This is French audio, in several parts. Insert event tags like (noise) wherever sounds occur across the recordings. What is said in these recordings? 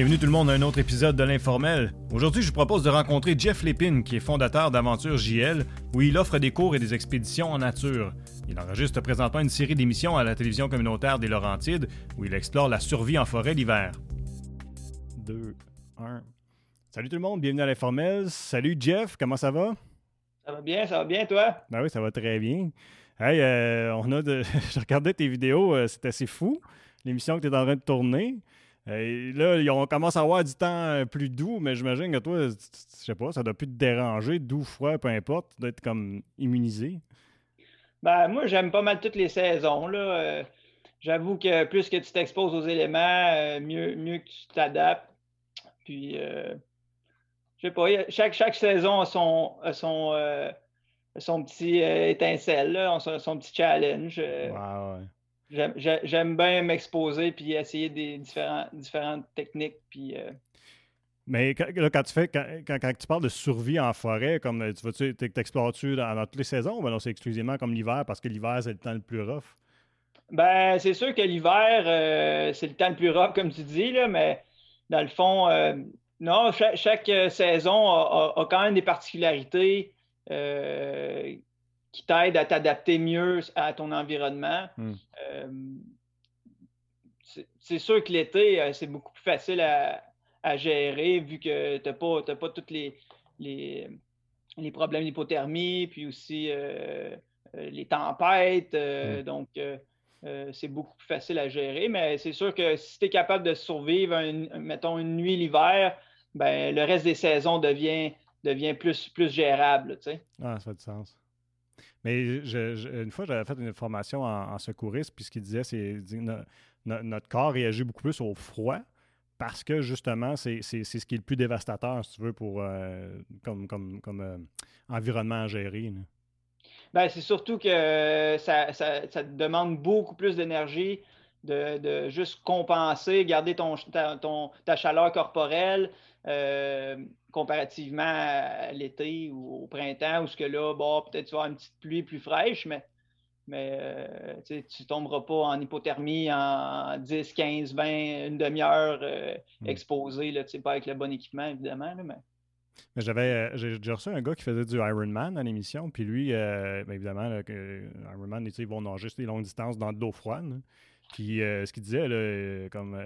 Bienvenue tout le monde à un autre épisode de l'Informel. Aujourd'hui, je vous propose de rencontrer Jeff Lépine, qui est fondateur d'Aventure JL, où il offre des cours et des expéditions en nature. Il enregistre présentement une série d'émissions à la télévision communautaire des Laurentides, où il explore la survie en forêt l'hiver. 2, 1. Salut tout le monde, bienvenue à l'Informel. Salut Jeff, comment ça va? Ça va bien, ça va bien, toi? Ben oui, ça va très bien. Hey, euh, on a de... (laughs) je regardais tes vidéos, euh, c'est assez fou, l'émission que tu es en train de tourner. Euh, là, on commence à avoir du temps euh, plus doux, mais j'imagine que toi, je sais pas, ça doit plus te déranger, doux, froid, peu importe, tu dois être comme immunisé. Ben, moi, j'aime pas mal toutes les saisons. Là. Euh, j'avoue que plus que tu t'exposes aux éléments, mieux, mieux que tu t'adaptes. Puis, je sais pas, chaque, chaque saison a son, son, son petit étincelle, son, petit challenge. ouais. J'aime bien m'exposer puis essayer des différents, différentes techniques. Puis, euh, Mais quand, quand, tu fais, quand, quand, tu parles de survie en forêt, comme euh, tu vas-tu t'explores-tu dans, toutes les saisons ou non, c'est exclusivement comme l'hiver parce que l'hiver, c'est le temps le plus rough? Ben, c'est sûr que l'hiver, euh, c'est le temps le plus rough, comme tu dis, là, mais dans le fond, non, chaque, saison a, quand même des particularités qui t'aide à t'adapter mieux à ton environnement. Hmm. Euh, c'est sûr que l'été, euh, c'est beaucoup plus facile à, gérer vu que tu n'as pas, pas tous les, les, problèmes d'hypothermie, puis aussi euh, les tempêtes. Hmm. Donc, c'est beaucoup plus facile à gérer. Mais c'est sûr que si tu es capable de survivre, mettons, une nuit l'hiver, ben, le reste des saisons devient, devient plus, plus gérable. Ah, ça fait du sens. Mais une fois, j'avais fait une formation en, secourisme, puis ce qu'il disait, c'est notre corps réagit beaucoup plus au froid parce que justement, c'est ce qui est le plus dévastateur, si tu veux, pour euh, comme, comme, comme euh, environnement à gérer. Ben, c'est surtout que ça, ça, te demande beaucoup plus d'énergie de, juste compenser, garder ton, ta, ton, ta chaleur corporelle. Euh, comparativement à l'été ou au printemps, où ce que là, bon, peut-être tu vas avoir une petite pluie plus fraîche, mais, mais euh, tu ne tomberas pas en hypothermie en 10, 15, 20, une demi-heure euh, hmm. exposé, là, pas avec le bon équipement, évidemment. mais... Mais j'avais j'ai reçu un gars qui faisait du Ironman à l'émission, puis lui, euh, ben, évidemment, Ironman, ils vont nager sur des longues distances dans de l'eau froide. Puis ce qu'il disait, là, comme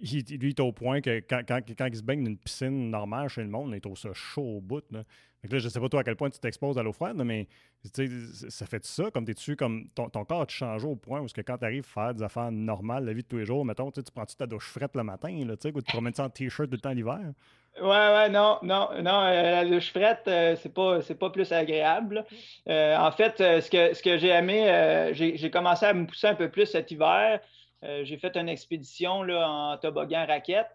il, lui, il est au point que quand, quand, quand il se baigne dans une piscine normale chez le monde, il est au ça chaud au bout. Là. là, je sais pas toi à quel point tu t'exposes à l'eau froide, mais ça fait ça comme tu es comme ton, ton corps tu change au point où que quand tu arrives à faire des affaires normales, la vie de tous les jours, mettons, tu prends-tu ta douche frette le matin, là, ou tu te promènes en t-shirt tout le temps l'hiver? Ouais, ouais, non, non, non, euh, la douche frette, euh, c'est pas, pas plus agréable. Euh, en fait, ce que, ce que j'ai aimé, j'ai commencé à me pousser un peu plus cet hiver. J'ai fait une expédition là, en toboggan raquette.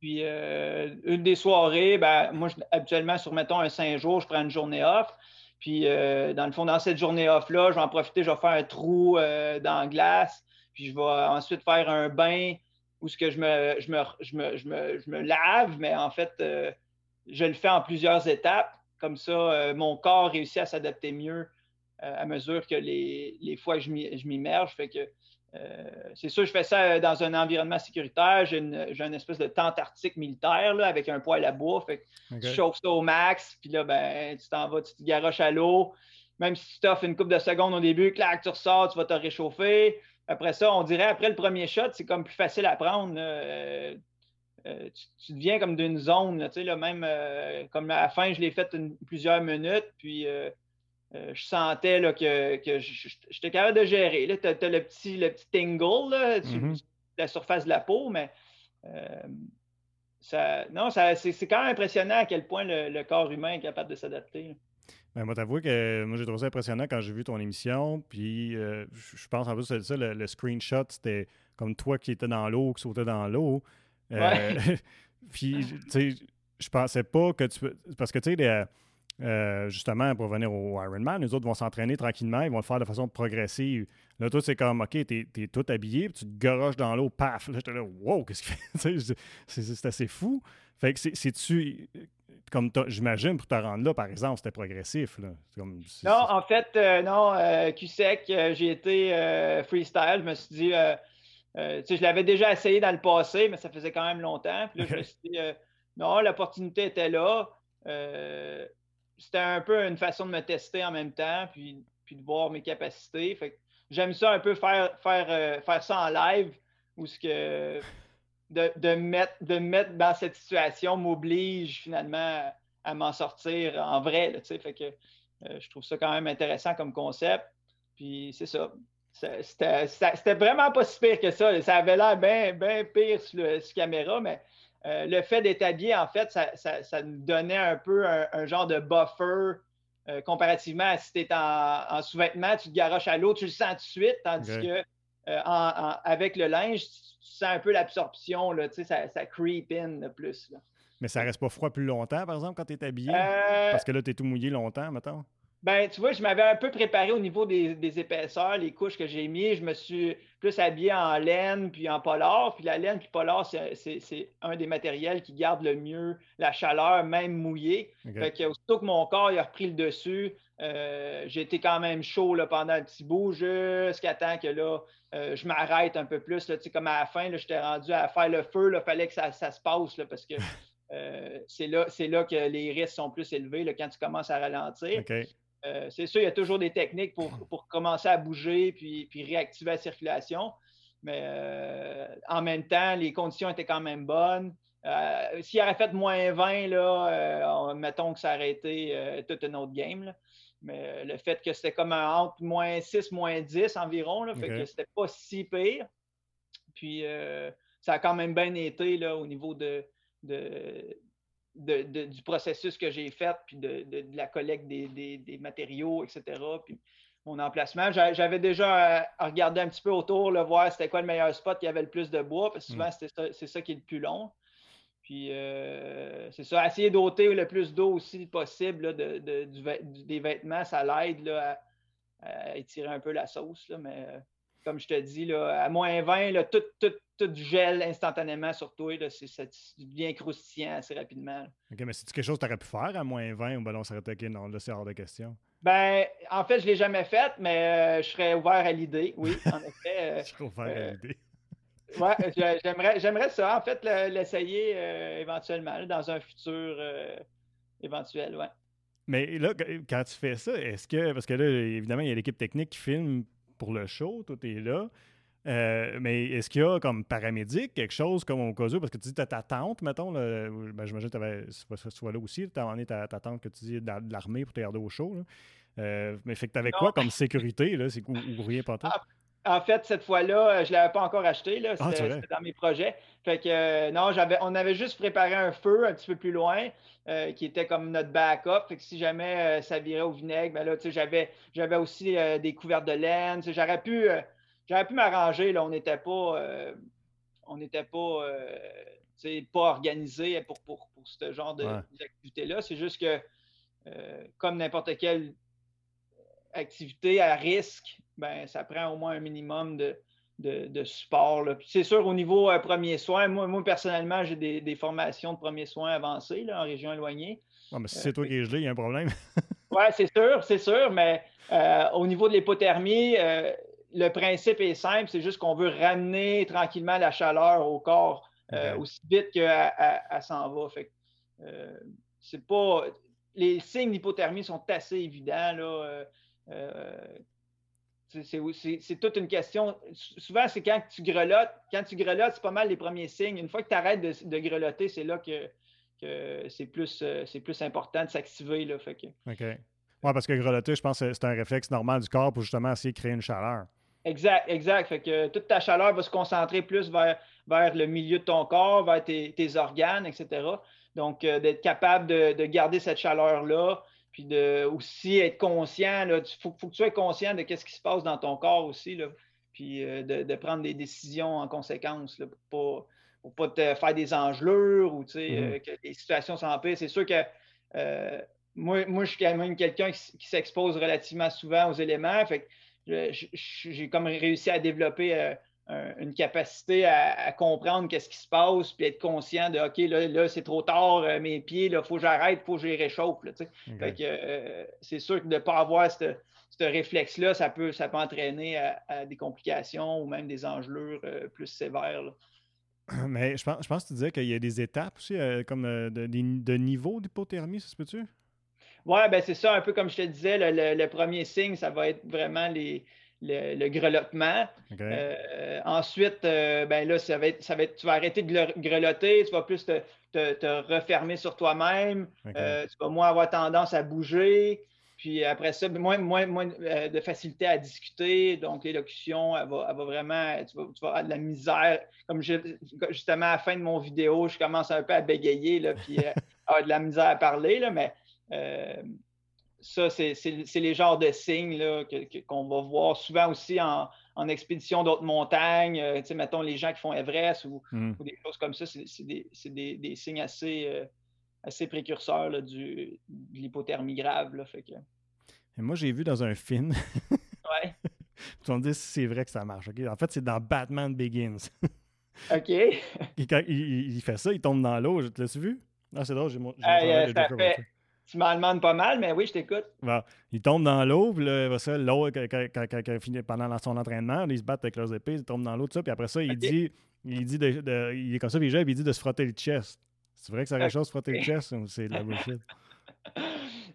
Puis une des soirées, ben, moi, habituellement, sur mettons un cinq jours, je prends une journée off. Puis dans le fond, dans cette journée off-là, je vais en profiter, je vais faire un trou dans la glace. Puis je vais ensuite faire un bain où ce que je me, je me, je me, lave, mais en fait, je le fais en plusieurs étapes. Comme ça, mon corps réussit à s'adapter mieux à mesure que les, les fois que je m'immerge. Fait que euh, c'est sûr, je fais ça euh, dans un environnement sécuritaire. J'ai une, espèce de tente arctique militaire là, avec un poêle à bois. Fait que Tu chauffes ça au max, puis là, ben, tu t'en vas, tu te garoches à l'eau. Même si tu t'offres une coupe de secondes au début, clac, tu ressors, tu vas te réchauffer. Après ça, on dirait après le premier shot, c'est comme plus facile à prendre. Euh, tu, deviens comme d'une zone, tu sais, là, même comme à la fin, je l'ai fait plusieurs minutes, puis euh, je sentais là, que, que j'étais capable de gérer. Tu as, le, petit, le petit tingle là, sur mm-hmm. la surface de la peau, mais euh, ça, non, ça, c'est, quand même impressionnant à quel point le, corps humain est capable de s'adapter. Ben, moi, t'avoue que moi, j'ai trouvé ça impressionnant quand j'ai vu ton émission. Puis, euh, je pense en plus, c'est ça, le, screenshot, c'était comme toi qui étais dans l'eau, qui sautait dans l'eau. (laughs) puis, tu sais, je pensais pas que tu. Parce que, tu sais, euh, justement, pour venir au Ironman, les autres vont s'entraîner tranquillement, ils vont le faire de façon progressive. Là, toi, c'est comme, OK, t'es es tout habillé, puis tu te garoches dans l'eau, paf. Là, j'étais là, wow, qu'est-ce qu'il fait? (laughs) c'est assez fou. Fait que c'est-tu, comme j'imagine, pour te rendre là, par exemple, c'était progressif. Là. Comme, non, en fait, euh, non, euh, Q-Sec, j'ai été freestyle. Je me suis dit, je l'avais déjà essayé dans le passé, mais ça faisait quand même longtemps. Puis là, je me suis dit, non, l'opportunité était là. C'était un peu une façon de me tester en même temps, puis, puis de voir mes capacités. Fait j'aime ça un peu faire, faire, faire ça en live, où ce que de, mettre, de mettre dans cette situation m'oblige finalement à, m'en sortir en vrai. fait que euh, je trouve ça quand même intéressant comme concept. Puis c'est ça. C'était vraiment pas si pire que ça. Ça avait l'air bien pire sur, le, caméra, mais euh, le fait d'être habillé, en fait, ça, nous donnait un peu un, genre de buffer euh, comparativement à si tu es en, sous-vêtements, tu te garoches à l'eau, tu le sens tout de suite, tandis que avec le linge, tu sens un peu l'absorption, ça, ça creep in plus. Mais ça reste pas froid plus longtemps, par exemple, quand tu es habillé? Euh, Parce que là, tu es tout mouillé longtemps, maintenant. Ben, tu vois, je m'avais un peu préparé au niveau des, épaisseurs, les couches que j'ai mis. Je me suis plus habillé en laine puis en polar. Puis la laine puis polar, c'est un des matériels qui garde le mieux la chaleur, même mouillé. Fait que aussitôt que mon corps a repris le dessus, euh, j'ai été quand même chaud là, pendant un petit bout jusqu'à temps que là, euh, je m'arrête un peu plus. Là, comme à la fin, j'étais rendu à faire le feu. Il fallait que ça, se passe là, parce que (laughs) euh, c'est là, là que les risques sont plus élevés là, quand tu commences à ralentir. C'est sûr, il y a toujours des techniques pour, commencer à bouger puis, puis réactiver la circulation. Mais en même temps, les conditions étaient quand même bonnes. S'il aurait fait moins 20, là, mettons que ça aurait été toute une autre game. Mais euh, le fait que c'était comme un entre moins 6, moins 10 environ, là, fait que c'était pas si pire. Puis euh, ça a quand même bien été là, au niveau de, du processus que j'ai fait, puis de, la collecte des, matériaux, etc. Puis mon emplacement. J'avais déjà euh, regardé un petit peu autour, le voir c'était quoi le meilleur spot qui avait le plus de bois, parce que souvent, hmm. c'est ça qui est le plus long. Puis euh, c'est ça, essayer d'ôter le plus d'eau aussi possible de, des vêtements, ça l'aide à, étirer un peu la sauce. mais euh, comme je te dis, là, à moins 20, là, tout, tout, tout, gèle instantanément sur toi. ça devient croustillant assez rapidement. OK, mais c'est quelque chose que tu aurais pu faire à moins 20 ou ballon s'arrêter? OK, non, là, c'est hors de question. Ben, en fait, je ne l'ai jamais fait, mais euh, je serais ouvert à l'idée, oui, en effet. (laughs) je serais ouvert à l'idée. (laughs) Oui, j'aimerais, j'aimerais ça, en fait, l'essayer euh, éventuellement, dans un futur euh, éventuel, ouais. Mais là, quand tu fais ça, est-ce que, parce que là, évidemment, il y a l'équipe technique qui filme pour le show, tout est là. Euh, mais est-ce qu'il y a comme paramédic, quelque chose comme au cas où, parce que tu dis tu as ta tante, mettons, là, ben, j'imagine que tu soit là aussi, tu as ta, ta tante que tu dis de l'armée pour te garder au show. mais fait que tu avais quoi comme sécurité, là, c'est, ou, ou rien pas toi? En fait, cette fois-là, euh, je ne l'avais pas encore acheté. Là. Ah, c'était, dans mes projets. Fait que euh, non, j'avais, on avait juste préparé un feu un petit peu plus loin, euh, qui était comme notre backup. Fait que si jamais ça virait au vinaigre, ben là, j'avais, j'avais aussi des couverts de laine. J'aurais pu, j'aurais pu m'arranger. Là, on n'était pas, on n'était pas, pas organisé pour, pour, pour, ce genre d'activité-là. C'est juste que, comme n'importe quelle activité à risque, ben, ça prend au moins un minimum de, de, support. C'est sûr, au niveau euh, premier soin, moi, moi personnellement, j'ai des, formations de premiers soins avancées là, en région éloignée. mais si c'est toi qui es gelé, il y a un problème. (laughs) oui, c'est sûr, c'est sûr, mais euh, au niveau de l'hypothermie, euh, le principe est simple, c'est juste qu'on veut ramener tranquillement la chaleur au corps aussi vite qu'elle s'en va. Fait c'est pas. Les signes d'hypothermie sont assez évidents. Là, c'est toute une question. Souvent, c'est quand tu grelottes. Quand tu grelottes, c'est pas mal les premiers signes. Une fois que tu arrêtes de, grelotter, c'est là que, c'est plus, euh, plus important de s'activer. Que... OK. Oui, parce que grelotter, je pense que c'est un réflexe normal du corps pour justement essayer de créer une chaleur. Exact, exact. Fait que toute ta chaleur va se concentrer plus vers, vers le milieu de ton corps, vers tes, organes, etc. Donc, euh, d'être capable de, de, garder cette chaleur-là, puis de aussi être conscient, il faut, que tu sois conscient de ce qui se passe dans ton corps aussi, là, puis euh, de, prendre des décisions en conséquence pour ne pas, te faire des engelures ou euh, que les situations s'empirent. C'est sûr que euh, moi, moi, je suis quand même quelqu'un qui, s'expose relativement souvent aux éléments. Fait j'ai comme réussi à développer une capacité à, comprendre qu'est-ce qui se passe, puis être conscient de OK, là, là c'est trop tard, euh, mes pieds, il faut que j'arrête, il faut que je les réchauffe. Euh, c'est sûr que de ne pas avoir ce réflexe-là, ça peut, ça peut entraîner à, des complications ou même des engelures euh, plus sévères. (clears throat) Mais je pense, je pense que tu disais qu'il y a des étapes aussi, comme de, de, niveau d'hypothermie, ça se peut-tu? Oui, ben c'est ça, un peu comme je te disais, le premier signe, ça va être vraiment les, le, grelottement. Euh, ensuite, euh, ben là, ça va être, ça va être, tu vas arrêter de grelotter, tu vas plus te, refermer sur toi-même, euh, tu vas moins avoir tendance à bouger. Puis après ça, moins, moins, moins de facilité à discuter. Donc, l'élocution, elle va, vraiment, tu vas, avoir de la misère. Comme justement à la fin de mon vidéo, je commence un peu à bégayer, là, puis (laughs) avoir de la misère à parler, là, mais ça, c'est les genres de signes qu'on va voir souvent aussi en, expédition d'autres montagnes. Euh, mettons les gens qui font Everest ou, hmm. des choses comme ça, c'est des, signes assez, euh, assez précurseurs là, du, de l'hypothermie grave. Là, fait que... moi, j'ai vu dans un film. (laughs) ouais. Tu vas me dire si c'est vrai que ça marche. En fait, c'est dans Batman Begins. (laughs) OK. quand il, fait ça, il tombe dans l'eau. Tu l'as vu? Ah, c'est drôle, j'ai mon. Tu m'en demandes pas mal, mais oui, je t'écoute. il tombe dans l'eau, puis là, ça, l'eau, pendant son entraînement, ils se battent avec leurs épées, ils tombent dans l'eau, tout ça, puis après ça, il dit, il dit de, il est comme ça, puis il dit de se frotter le chest. C'est vrai que c'est quelque chose de frotter le chest ou c'est de la (laughs) bullshit?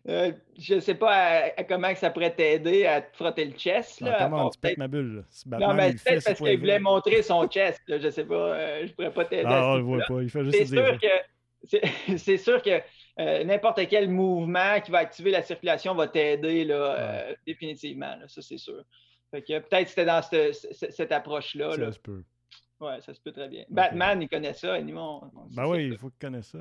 Euh, je ne sais pas comment ça pourrait t'aider à te frotter le chest. Là. Ah, comment tu pètes ma bulle? non, mais peut-être parce qu'il voulait montrer son chest. Je ne sais pas. Euh, je pourrais pas t'aider. Ah, on le voit pas. Il fait juste C'est sûr que. C'est (laughs) sûr que euh, n'importe quel mouvement qui va activer la circulation va t'aider euh, définitivement, ça c'est sûr. peut-être c'était dans cette, approche-là. Ça se peut. Oui, ça se peut très bien. Batman, il connaît ça. ben oui, il faut qu'il connaisse ça.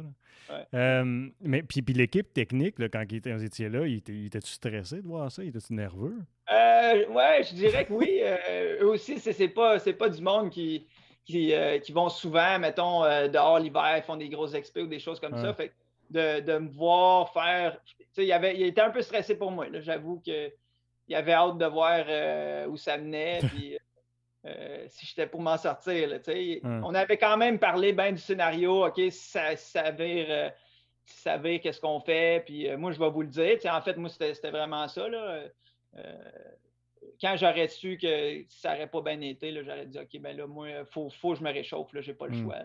Euh, mais puis, puis l'équipe technique, quand il était, étiez là, il était-tu stressé de voir ça? Il était-tu nerveux? oui, je dirais que oui. (laughs) eux aussi, c'est pas, pas du monde qui, qui, vont souvent, mettons, dehors l'hiver, font des grosses expos ou des choses comme ça. Fait de, me voir faire. Il, avait, il était un peu stressé pour moi. J'avoue qu'il avait hâte de voir euh, où ça menait. (laughs) Puis, euh, si j'étais pour m'en sortir. On avait quand même parlé bien du scénario. OK, si ça. Euh, qu'est-ce qu'on fait, puis moi, je vais vous le dire. en fait, moi, c'était vraiment ça. quand j'aurais su que ça n'aurait pas bien été, j'aurais dit OK, ben là, moi, il faut, faut, que je me réchauffe, je n'ai pas le hmm. choix.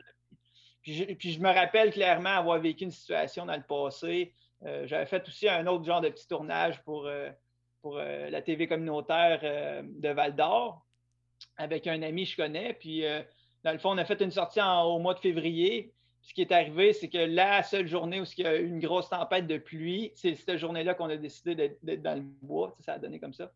Puis je, me rappelle clairement avoir vécu une situation dans le passé. Euh, j'avais fait aussi un autre genre de petit tournage pour, euh, pour euh, la TV communautaire de Val d'Or avec un ami que je connais. Puis, dans le fond, on a fait une sortie au mois de février. ce qui est arrivé, c'est que la seule journée où il y a eu une grosse tempête de pluie, c'est cette journée-là qu'on a décidé d'être dans le bois. Ça a donné comme ça.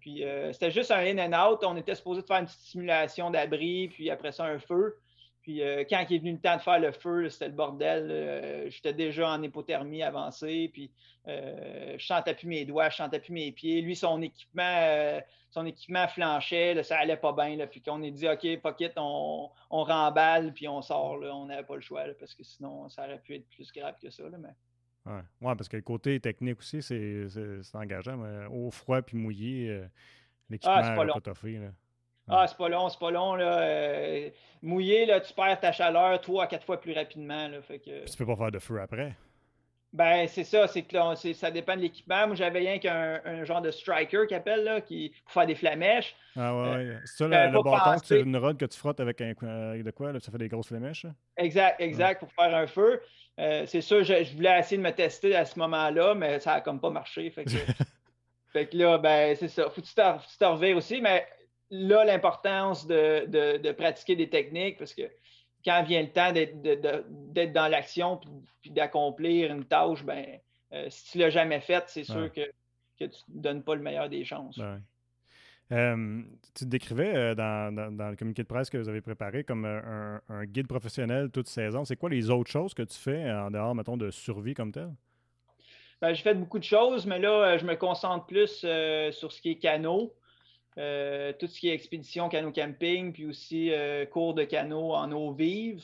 Puis c'était juste un in and out. On était supposé faire une petite simulation d'abri, puis après ça, un feu. Puis euh, quand il est venu le temps de faire le feu, c'était le bordel. Euh, j'étais déjà en hypothermie avancée. Puis euh, je sentais plus mes doigts, je sentais plus mes pieds. Lui, son équipement, son équipement flanchait, ça allait pas bien. Puis qu'on est dit, OK, pocket, on, on remballe, puis on sort. On n'avait pas le choix parce que sinon, ça aurait pu être plus grave que ça. mais... Oui, ouais, parce que le côté technique aussi, c'est engageant. au froid puis mouillé, l'équipement n'est ah, pas, pas ah, c'est pas long, c'est pas long. Là. Euh, mouillé, là, tu perds ta chaleur trois à quatre fois plus rapidement. Là, fait que... Tu peux pas faire de feu après. Ben, c'est ça, c'est que ça dépend de l'équipement. Moi, j'avais rien qu'un un genre de striker qui appelle, là, qui, pour faire des flamèches. Ah ouais, euh, c'est ça, le, le bâton, c'est une rod que tu frottes avec un, de quoi, là, ça fait des grosses flamèches? Exact, exact, pour faire un feu. Euh, c'est sûr, je, je, voulais essayer de me tester à ce moment-là, mais ça a comme pas marché. Fait que, (laughs) fait que là, ben, c'est ça. Faut que tu te aussi, mais là l'importance de, pratiquer des techniques parce que quand vient le temps d'être dans l'action puis, d'accomplir une tâche, ben, euh, si tu ne l'as jamais faite, c'est sûr que, tu ne donnes pas le meilleur des chances. Euh, tu te décrivais euh, dans, le communiqué de presse que vous avez préparé comme un, guide professionnel toute saison. C'est quoi les autres choses que tu fais en dehors, mettons, de survie comme tel? Ben, j'ai fait beaucoup de choses, mais là, je me concentre plus sur ce qui est canot. Euh, tout ce qui est expédition canot camping, puis aussi euh, cours de canot en eau vive.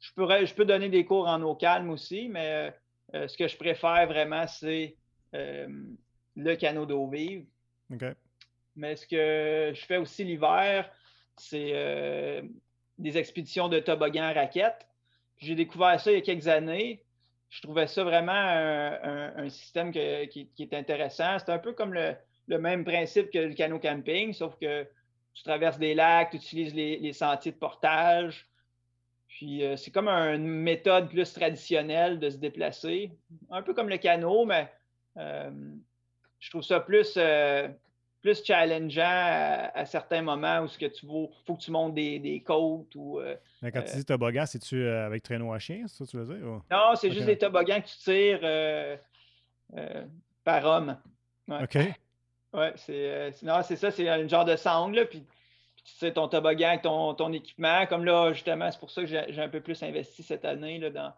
Je, pourrais, je peux donner des cours en eau calme aussi, mais euh, ce que je préfère vraiment, c'est le canot d'eau vive. Mais ce que je fais aussi l'hiver, c'est des expéditions de toboggan à raquettes. J'ai découvert ça il y a quelques années. Je trouvais ça vraiment un, système qui, est intéressant. C'est un peu comme le, même principe que le canot camping, sauf que tu traverses des lacs, tu utilises les, sentiers de portage. Puis euh, c'est comme une méthode plus traditionnelle de se déplacer. Un peu comme le canot, mais euh, je trouve ça plus, euh, plus challengeant à, certains moments où ce que tu faut que tu montes des, côtes ou. Mais quand tu dis toboggan, c'est-tu avec traîneau à chien, c'est ça que tu veux dire? Non, c'est juste des toboggans que tu tires par homme. OK. Ouais, c'est non, c'est ça, c'est un genre de sangle, puis, tu tires ton toboggan avec ton, ton, équipement. Comme là, justement, c'est pour ça que j'ai un peu plus investi cette année là, dans,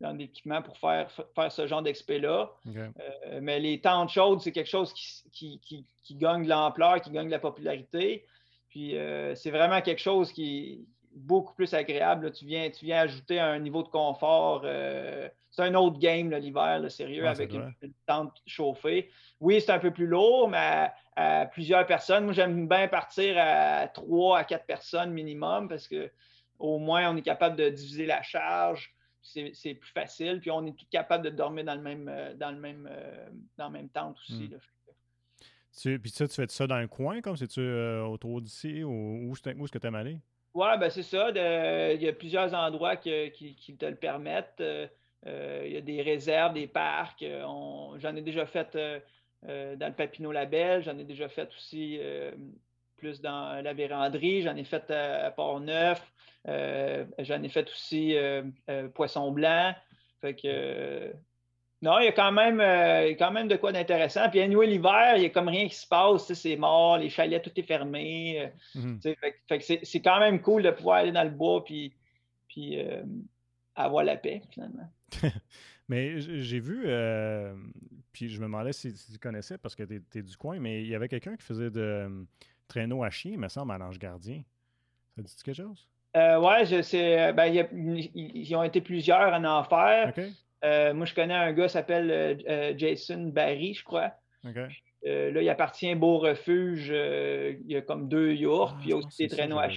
dans l'équipement pour faire, faire ce genre d'expé-là. Euh, mais les tentes chaudes, c'est quelque chose qui, qui, gagne de l'ampleur, qui gagne de la popularité. Puis euh, c'est vraiment quelque chose qui est beaucoup plus agréable. Tu, viens, tu viens ajouter un niveau de confort. Euh, c'est un autre game l'hiver, sérieux, avec une, tente chauffée. Oui, c'est un peu plus lourd, mais à, plusieurs personnes. Moi, j'aime bien partir à trois à quatre personnes minimum parce que au moins on est capable de diviser la charge c'est plus facile. Puis on est tout capable de dormir dans le même, euh, dans le même, euh, dans le même tente aussi. Hmm. puis ça, tu fais ça dans un coin, comme c'est-tu euh, autour d'ici ou où, est-ce que tu aimes aller? Oui, ben c'est ça. il y a plusieurs endroits qui, te le permettent. Il y a des réserves, des parcs. j'en ai déjà fait dans le Papineau Label, j'en ai déjà fait aussi plus dans la véranderie, j'en ai fait à Port-Neuf. Euh, j'en ai fait aussi euh, euh, poisson blanc. Fait que. non, il y a quand même, quand même de quoi d'intéressant. Puis, anyway, l'hiver, il n'y a comme rien qui se passe. C'est mort, les chalets, tout est fermé. Mhm. c'est quand même cool de pouvoir aller dans le bois puis, puis avoir la paix, finalement. (laughs) mais j'ai vu, puis je me demandais si, tu connaissais parce que tu es, du coin, mais il y avait quelqu'un qui faisait de traîneau à chien, il me semble, à l'Ange Gardien. Ça dit quelque chose? Euh, ouais, je sais. Euh, ben, ils ont été plusieurs en enfer. Euh, moi, je connais un gars qui s'appelle euh, Jason Barry, je crois. là, il appartient à Beau Refuge. il y a comme deux yurts, ah, puis il y a aussi des traîneaux à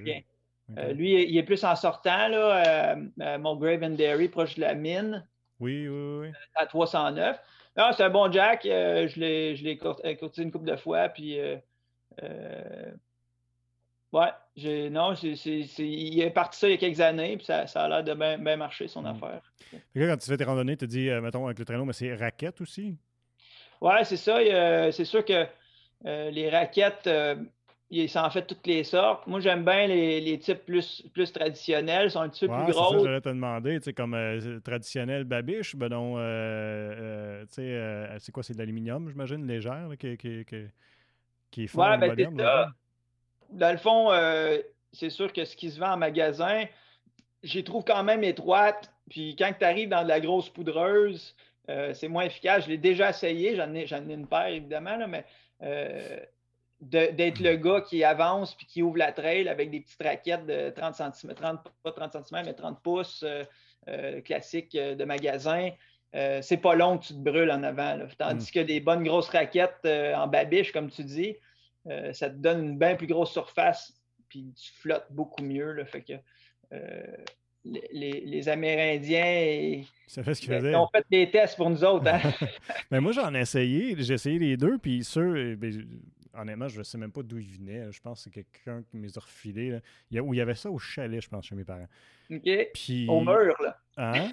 chiens. lui, il est plus en sortant, là, à Mulgrave and Dairy, proche de la mine. Oui, oui, oui. à 309. Non, c'est un bon Jack. je l'ai courtisé une couple de fois, puis Ouais, j'ai, non, il est parti ça il y a quelques années, puis ça, a l'air de bien, marcher son hmm. affaire. quand tu fais tes randonnées, tu dis, euh, mettons, avec le traîneau, mais c'est raquettes aussi? Ouais, c'est ça. c'est sûr que euh, les raquettes, euh, ils sont en fait toutes les sortes. Moi, j'aime bien les, types plus, plus traditionnels, ils sont un petit peu plus gros. J'allais te demander, tu sais, comme traditionnel babiche, ben non, tu sais, c'est quoi, c'est de l'aluminium, j'imagine, légère, qui, qui, qui, est fort ouais, ben, dans le fond, euh, c'est sûr que ce qui se vend en magasin, j'y trouve quand même étroite. Puis quand tu arrives dans de la grosse poudreuse, euh, c'est moins efficace. Je l'ai déjà essayé, j'en ai, ai, une paire évidemment, mais euh, d'être le gars qui avance puis qui ouvre la trail avec des petites raquettes de 30 cm, 30, pas 30 cm, mais 30 pouces classiques de magasin. c'est pas long que tu te brûles en avant. Tandis mm. que des bonnes grosses raquettes en babiche, comme tu dis, euh, ça te donne une bien plus grosse surface, puis tu flottes beaucoup mieux. Là, fait que euh, les, Amérindiens ça fait ce qu'ils faisaient. ont fait des tests pour nous autres. Hein? Mais (laughs) moi, j'en ai essayé. J'ai essayé les deux, puis ceux. Eh ben, honnêtement, je ne sais même pas d'où ils venaient. Je pense que c'est quelqu'un qui me les a refilés. Il y, où il y avait ça au chalet, je pense, chez mes parents. OK. Puis... Au mur, là. Hein?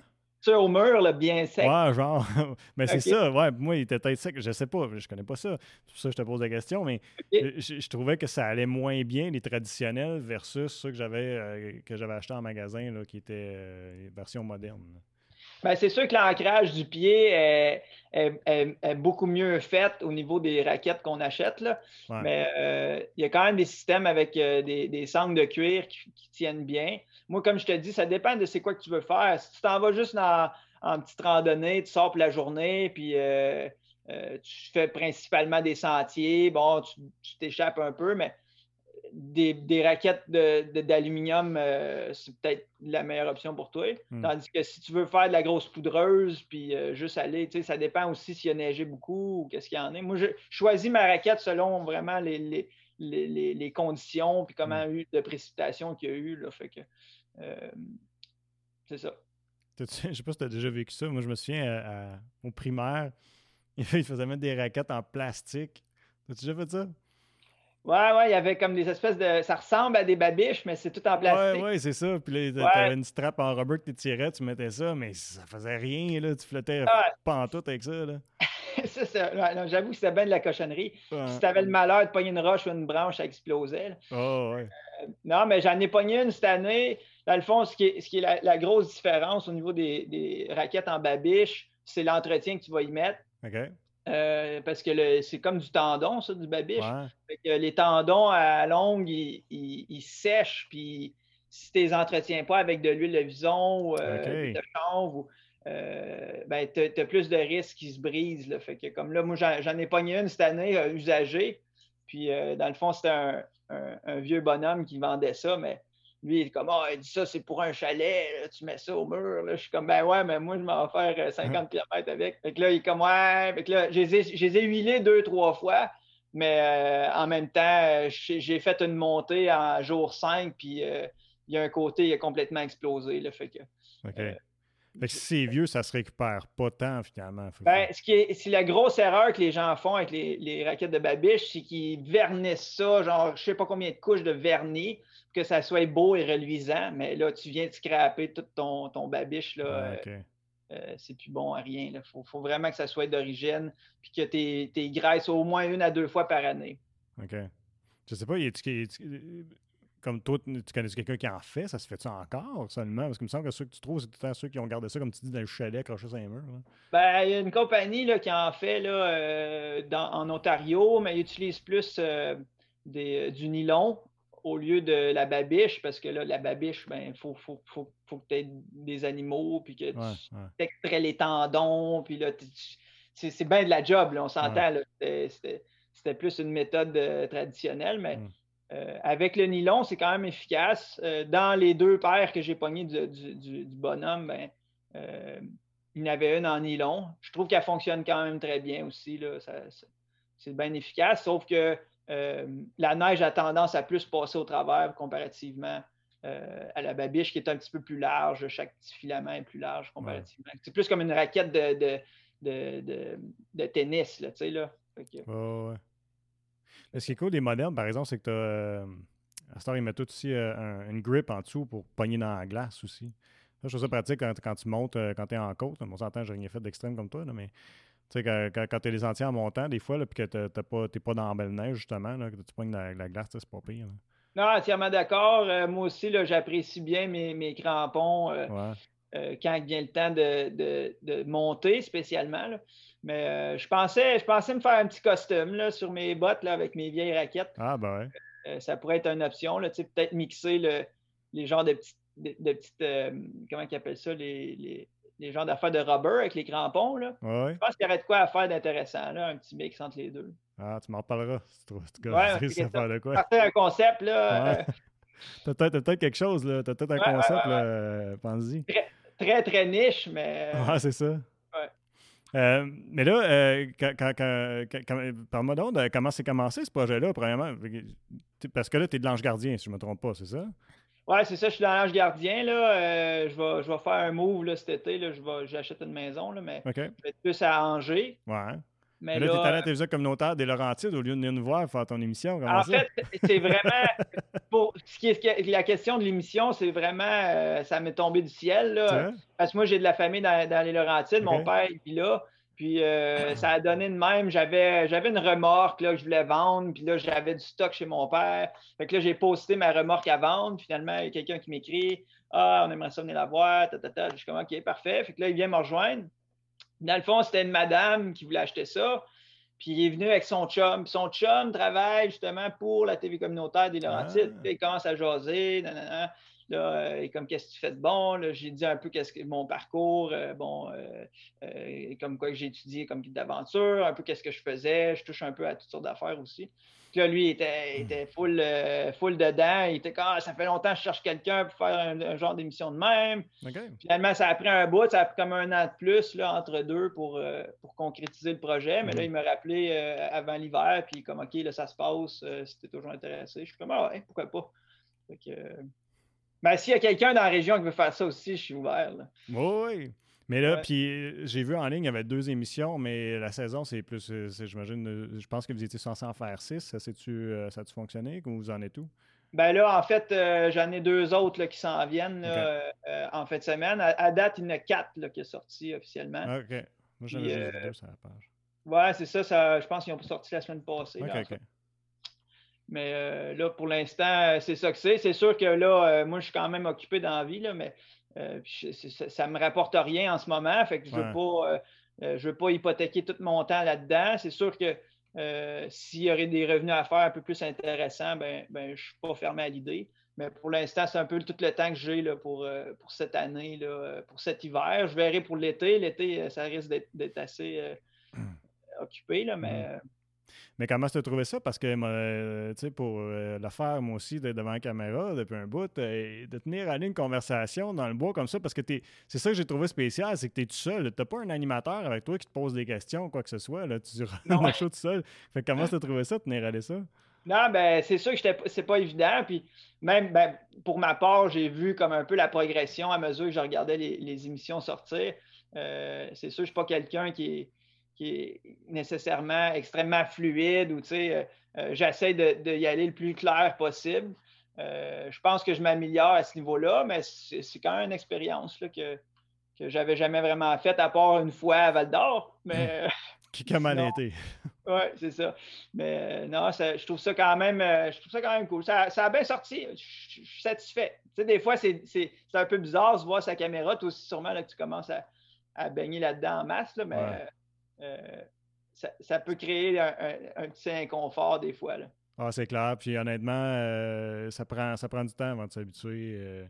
au mur, là, bien sec. Ouais, genre. (laughs) mais c'est ça, ouais. Moi, il était peut-être sec. Je sais pas, je connais pas ça. C'est pour ça que je te pose la question, mais je, trouvais que ça allait moins bien, les traditionnels, versus ceux que j'avais euh, que j'avais acheté en magasin, là, qui étaient euh, version moderne. Ben, c'est sûr que l'ancrage du pied est, beaucoup mieux fait au niveau des raquettes qu'on achète. Là. Mais euh, il y a quand même des systèmes avec des, des, sangles de cuir qui, qui, tiennent bien. Moi, comme je te dis, ça dépend de c'est quoi que tu veux faire. Si tu t'en vas juste en petite randonnée, tu sors pour la journée, puis euh, euh, tu fais principalement des sentiers, bon, tu t'échappes un peu, mais des, raquettes d'aluminium, euh, c'est peut-être la meilleure option pour toi. Hmm. Tandis que si tu veux faire de la grosse poudreuse, puis juste aller, tu sais, ça dépend aussi s'il y a neigé beaucoup ou qu'est-ce qu'il y en a. Moi, je choisis ma raquette selon vraiment les, les, conditions, puis comment a eu de précipitation qu'il y a eu. Là, fait que c'est ça. Je sais pas si tu as déjà vécu ça. Moi, je me souviens au primaire, (laughs) il faisait mettre des raquettes en plastique. As-tu déjà fait ça? Ouais, ouais, il y avait comme des espèces de. Ça ressemble à des babiches, mais c'est tout en plastique. Ouais, ouais, c'est ça. Puis là, t'avais une strap en rubber que tu tirais, tu mettais ça, mais ça faisait rien, là. Tu flottais pas en tout avec ça, là. (laughs) c'est ça. J'avoue que c'était bien de la cochonnerie. Si tu avais le malheur de pogner une roche ou une branche, ça explosait. Oh, ouais. Euh, non, mais j'en ai pogné une cette année. Dans le fond, ce qui est, ce qui est la, grosse différence au niveau des, des raquettes en babiche, c'est l'entretien que tu vas y mettre. OK. Euh, parce que c'est comme du tendon, ça, du babiche. les tendons à longue, ils, sèchent, puis si tu les entretiens pas avec de l'huile de vison ou euh, de chanvre, euh, ben, tu as, plus de risques qu'ils se brisent. Là. Fait que comme là, moi, j'en ai pogné une cette année usagée. Puis, dans le fond, c'était un, vieux bonhomme qui vendait ça, mais lui, il est comme, ah, il dit ça, c'est pour un chalet, tu mets ça au mur. Là. Je suis comme, ben ouais, mais moi, je m'en vais faire 50 euh, km avec. Fait que là, il est comme, ouais. Fait que là, je les ai, huilés deux, trois fois, mais euh, en même temps, j'ai fait une montée en jour 5, puis euh, il y a un côté, il a complètement explosé. Là, fait que, OK. Fait si c'est vieux, ça se récupère pas tant finalement. Ben, ce qui est, c'est la grosse erreur que les gens font avec les, les raquettes de babiche, c'est qu'ils vernissent ça, genre je sais pas combien de couches de vernis que ça soit beau et reluisant, mais là, tu viens de scraper tout ton, ton babiche. Là, ah, euh, euh, c'est plus bon à rien. Il faut, vraiment que ça soit d'origine, puis que tu es graisses au moins une à deux fois par année. OK. Je sais pas, a comme toi, tu connais quelqu'un qui en fait, ça se fait-tu encore seulement? Parce qu'il me semble que ceux que tu trouves, c'est tout le temps ceux qui ont gardé ça, comme tu dis, dans le chalet accroché sur un mur. Ben, il y a une compagnie là, qui en fait là, euh, en Ontario, mais ils utilisent plus des, du nylon au lieu de la babiche, parce que là, la babiche, il ben, faut, faut, faut, faut, que tu aies des animaux, puis que tu extrais les tendons, puis là, c'est bien de la job, là, on s'entend. C'était plus une méthode euh, traditionnelle, mais mm. euh, avec le nylon, c'est quand même efficace. Euh, dans les deux paires que j'ai pognées du, du, du, bonhomme, ben, il y en avait une en nylon. Je trouve qu'elle fonctionne quand même très bien aussi. C'est bien efficace, sauf que euh, la neige a tendance à plus passer au travers comparativement euh, à la babiche qui est un petit peu plus large. Chaque petit filament est plus large comparativement. C'est plus comme une raquette de, de, tennis, là, tu sais, là. Ce qui est cool des modernes, par exemple, c'est que tu as. Euh, à ce ils mettent tout aussi une grip en dessous pour pogner dans la glace aussi. Ça, je trouve ça pratique quand, tu montes, quand tu es en côte. On s'entend, j'ai rien fait d'extrême comme toi, mais tu sais, quand, quand, tu as les entiers en montant, des fois, puis que tu n'es pas, pas dans la belle neige, justement, là, que tu pognes la, la glace, c'est pas pire. Non, entièrement d'accord. Euh, moi aussi, j'apprécie bien mes, mes crampons euh, euh, quand vient le temps de, de, monter, spécialement. Mais je, pensais, je pensais me faire un petit costume là, sur mes bottes là, avec mes vieilles raquettes. Ah, ben ouais. ça pourrait être une option. Peut-être mixer le, les genres de petites. De, petites comment ils appellent ça les les genres d'affaires de rubber avec les crampons. Là. Je pense qu'il y aurait de quoi à faire d'intéressant, là, un petit mix entre les deux. Ah, tu m'en parleras si tu trouves ouais, (laughs) ça faire de quoi. un concept, là. (laughs) T'as peut-être peut quelque chose, là. T'as peut-être un concept, là. Pense-y. Très, très, très, niche, mais. Ah, c'est ça. Euh, mais là, euh, parle-moi donc de comment c'est commencé ce projet-là, premièrement. Parce que là, tu es de l'ange gardien, si je ne me trompe pas, c'est ça? Ouais, c'est ça, je suis dans l'âge gardien. Là. Euh, je, vais, je vais faire un move là, cet été. Là. Je vais, j'achète une maison, là, mais je vais être plus à Angers. Ouais. Mais, là, tu es allé à la télévision communautaire des Laurentides au lieu de venir nous voir faire ton émission. En fait, c'est vraiment. (laughs) pour ce qui est la question de l'émission, c'est vraiment. Euh, ça m'est tombé du ciel. Là, parce que moi, j'ai de la famille dans, dans les Laurentides. Mon père, il vit là. Puis euh, ça a donné de même. J'avais, j'avais une remorque là, que je voulais vendre. Puis là, j'avais du stock chez mon père. Fait que là, j'ai posté ma remorque à vendre. Finalement, il y a quelqu'un qui m'écrit Ah, on aimerait ça venir la voir. Je suis comme OK, parfait. Fait que là, il vient me rejoindre. Dans le fond, c'était une madame qui voulait acheter ça. Puis il est venu avec son chum. Puis son chum travaille justement pour la TV communautaire des Laurentides. Ah. il commence à jaser. Là, et comme qu'est-ce que tu fais de bon? J'ai dit un peu qu'est-ce que mon parcours, bon, comme quoi que j'ai étudié comme guide d'aventure, un peu qu'est-ce que je faisais. Je touche un peu à toutes sortes d'affaires aussi là, lui, il était, hmm. était full, euh, full dedans. Il était comme, ah, ça fait longtemps que je cherche quelqu'un pour faire un, genre d'émission de même. Finalement, ça a pris un bout, ça a pris comme un an de plus là, entre deux pour, euh, pour concrétiser le projet. Mais là, hmm. il m'a rappelé euh, avant l'hiver, puis comme, OK, là, ça se passe, si tu toujours intéressé. Je suis comme, ah, ouais, pourquoi pas? Ben, s'il y a quelqu'un dans la région qui veut faire ça aussi, je suis ouvert. Oui. Mais là, puis j'ai vu en ligne, il y avait deux émissions, mais la saison, c'est plus, euh, j'imagine, euh, je pense que vous étiez censé en faire six. Ça, tu euh, ça a-tu fonctionné ou vous en êtes où? Ben là, en fait, j'en ai deux autres qui s'en viennent en fin de semaine. À, date, il y en a quatre qui sont sortis officiellement. OK. Moi, j'en ai juste deux sur la page. Ouais, c'est ça, ça, Je pense qu'ils ont sorti la semaine passée. OK, Mais là, pour l'instant, c'est ça que c'est. C'est sûr que là, moi, je suis quand même occupé dans la vie, là, mais euh, ça ne me rapporte rien en ce moment. Fait que je ne veux, pas, euh, euh, veux pas hypothéquer tout mon temps là-dedans. C'est sûr que s'il y aurait des revenus à faire un peu plus intéressants, ben, ben, je ne suis pas fermé à l'idée. Mais pour l'instant, c'est un peu tout le temps que j'ai pour, pour cette année, là, pour cet hiver. Je verrai pour l'été. L'été, ça risque d'être assez hum. occupé, là, mais hum. Mais comment tu as trouvé ça? Parce que, euh, tu sais, pour euh, le faire, moi aussi, d'être devant la caméra depuis un bout, euh, de tenir à une conversation dans le bois comme ça, parce que c'est ça que j'ai trouvé spécial, c'est que tu es tout seul. Tu n'as pas un animateur avec toi qui te pose des questions ou quoi que ce soit. Là, tu (laughs) le show tout seul. Fait comment tu as trouvé ça, tenir à ça? Non, ben c'est sûr que c'est pas évident. Puis même ben, pour ma part, j'ai vu comme un peu la progression à mesure que je regardais les, les émissions sortir. c'est sûr que je suis pas quelqu'un qui est qui est nécessairement extrêmement fluide ou tu sais, euh, euh, j'essaie de, y aller le plus clair possible. Euh, je pense que je m'améliore à ce niveau-là, mais c'est quand même une expérience que, que j'avais jamais vraiment faite, à part une fois à Val d'Or. Mais, (laughs) qui a mal été. Oui, c'est ça. Mais non, je trouve ça quand même je trouve ça quand même cool. Ça, a bien sorti. Je, suis satisfait. Tu sais, des fois, c'est un peu bizarre de voir sa caméra. Toi aussi, sûrement, là, que tu commences à, baigner là-dedans en masse. Là, mais ça, peut créer un, petit inconfort des fois. Là. Ah, c'est clair. Puis honnêtement, euh, ça, prend, ça prend du temps avant de s'habituer. Euh,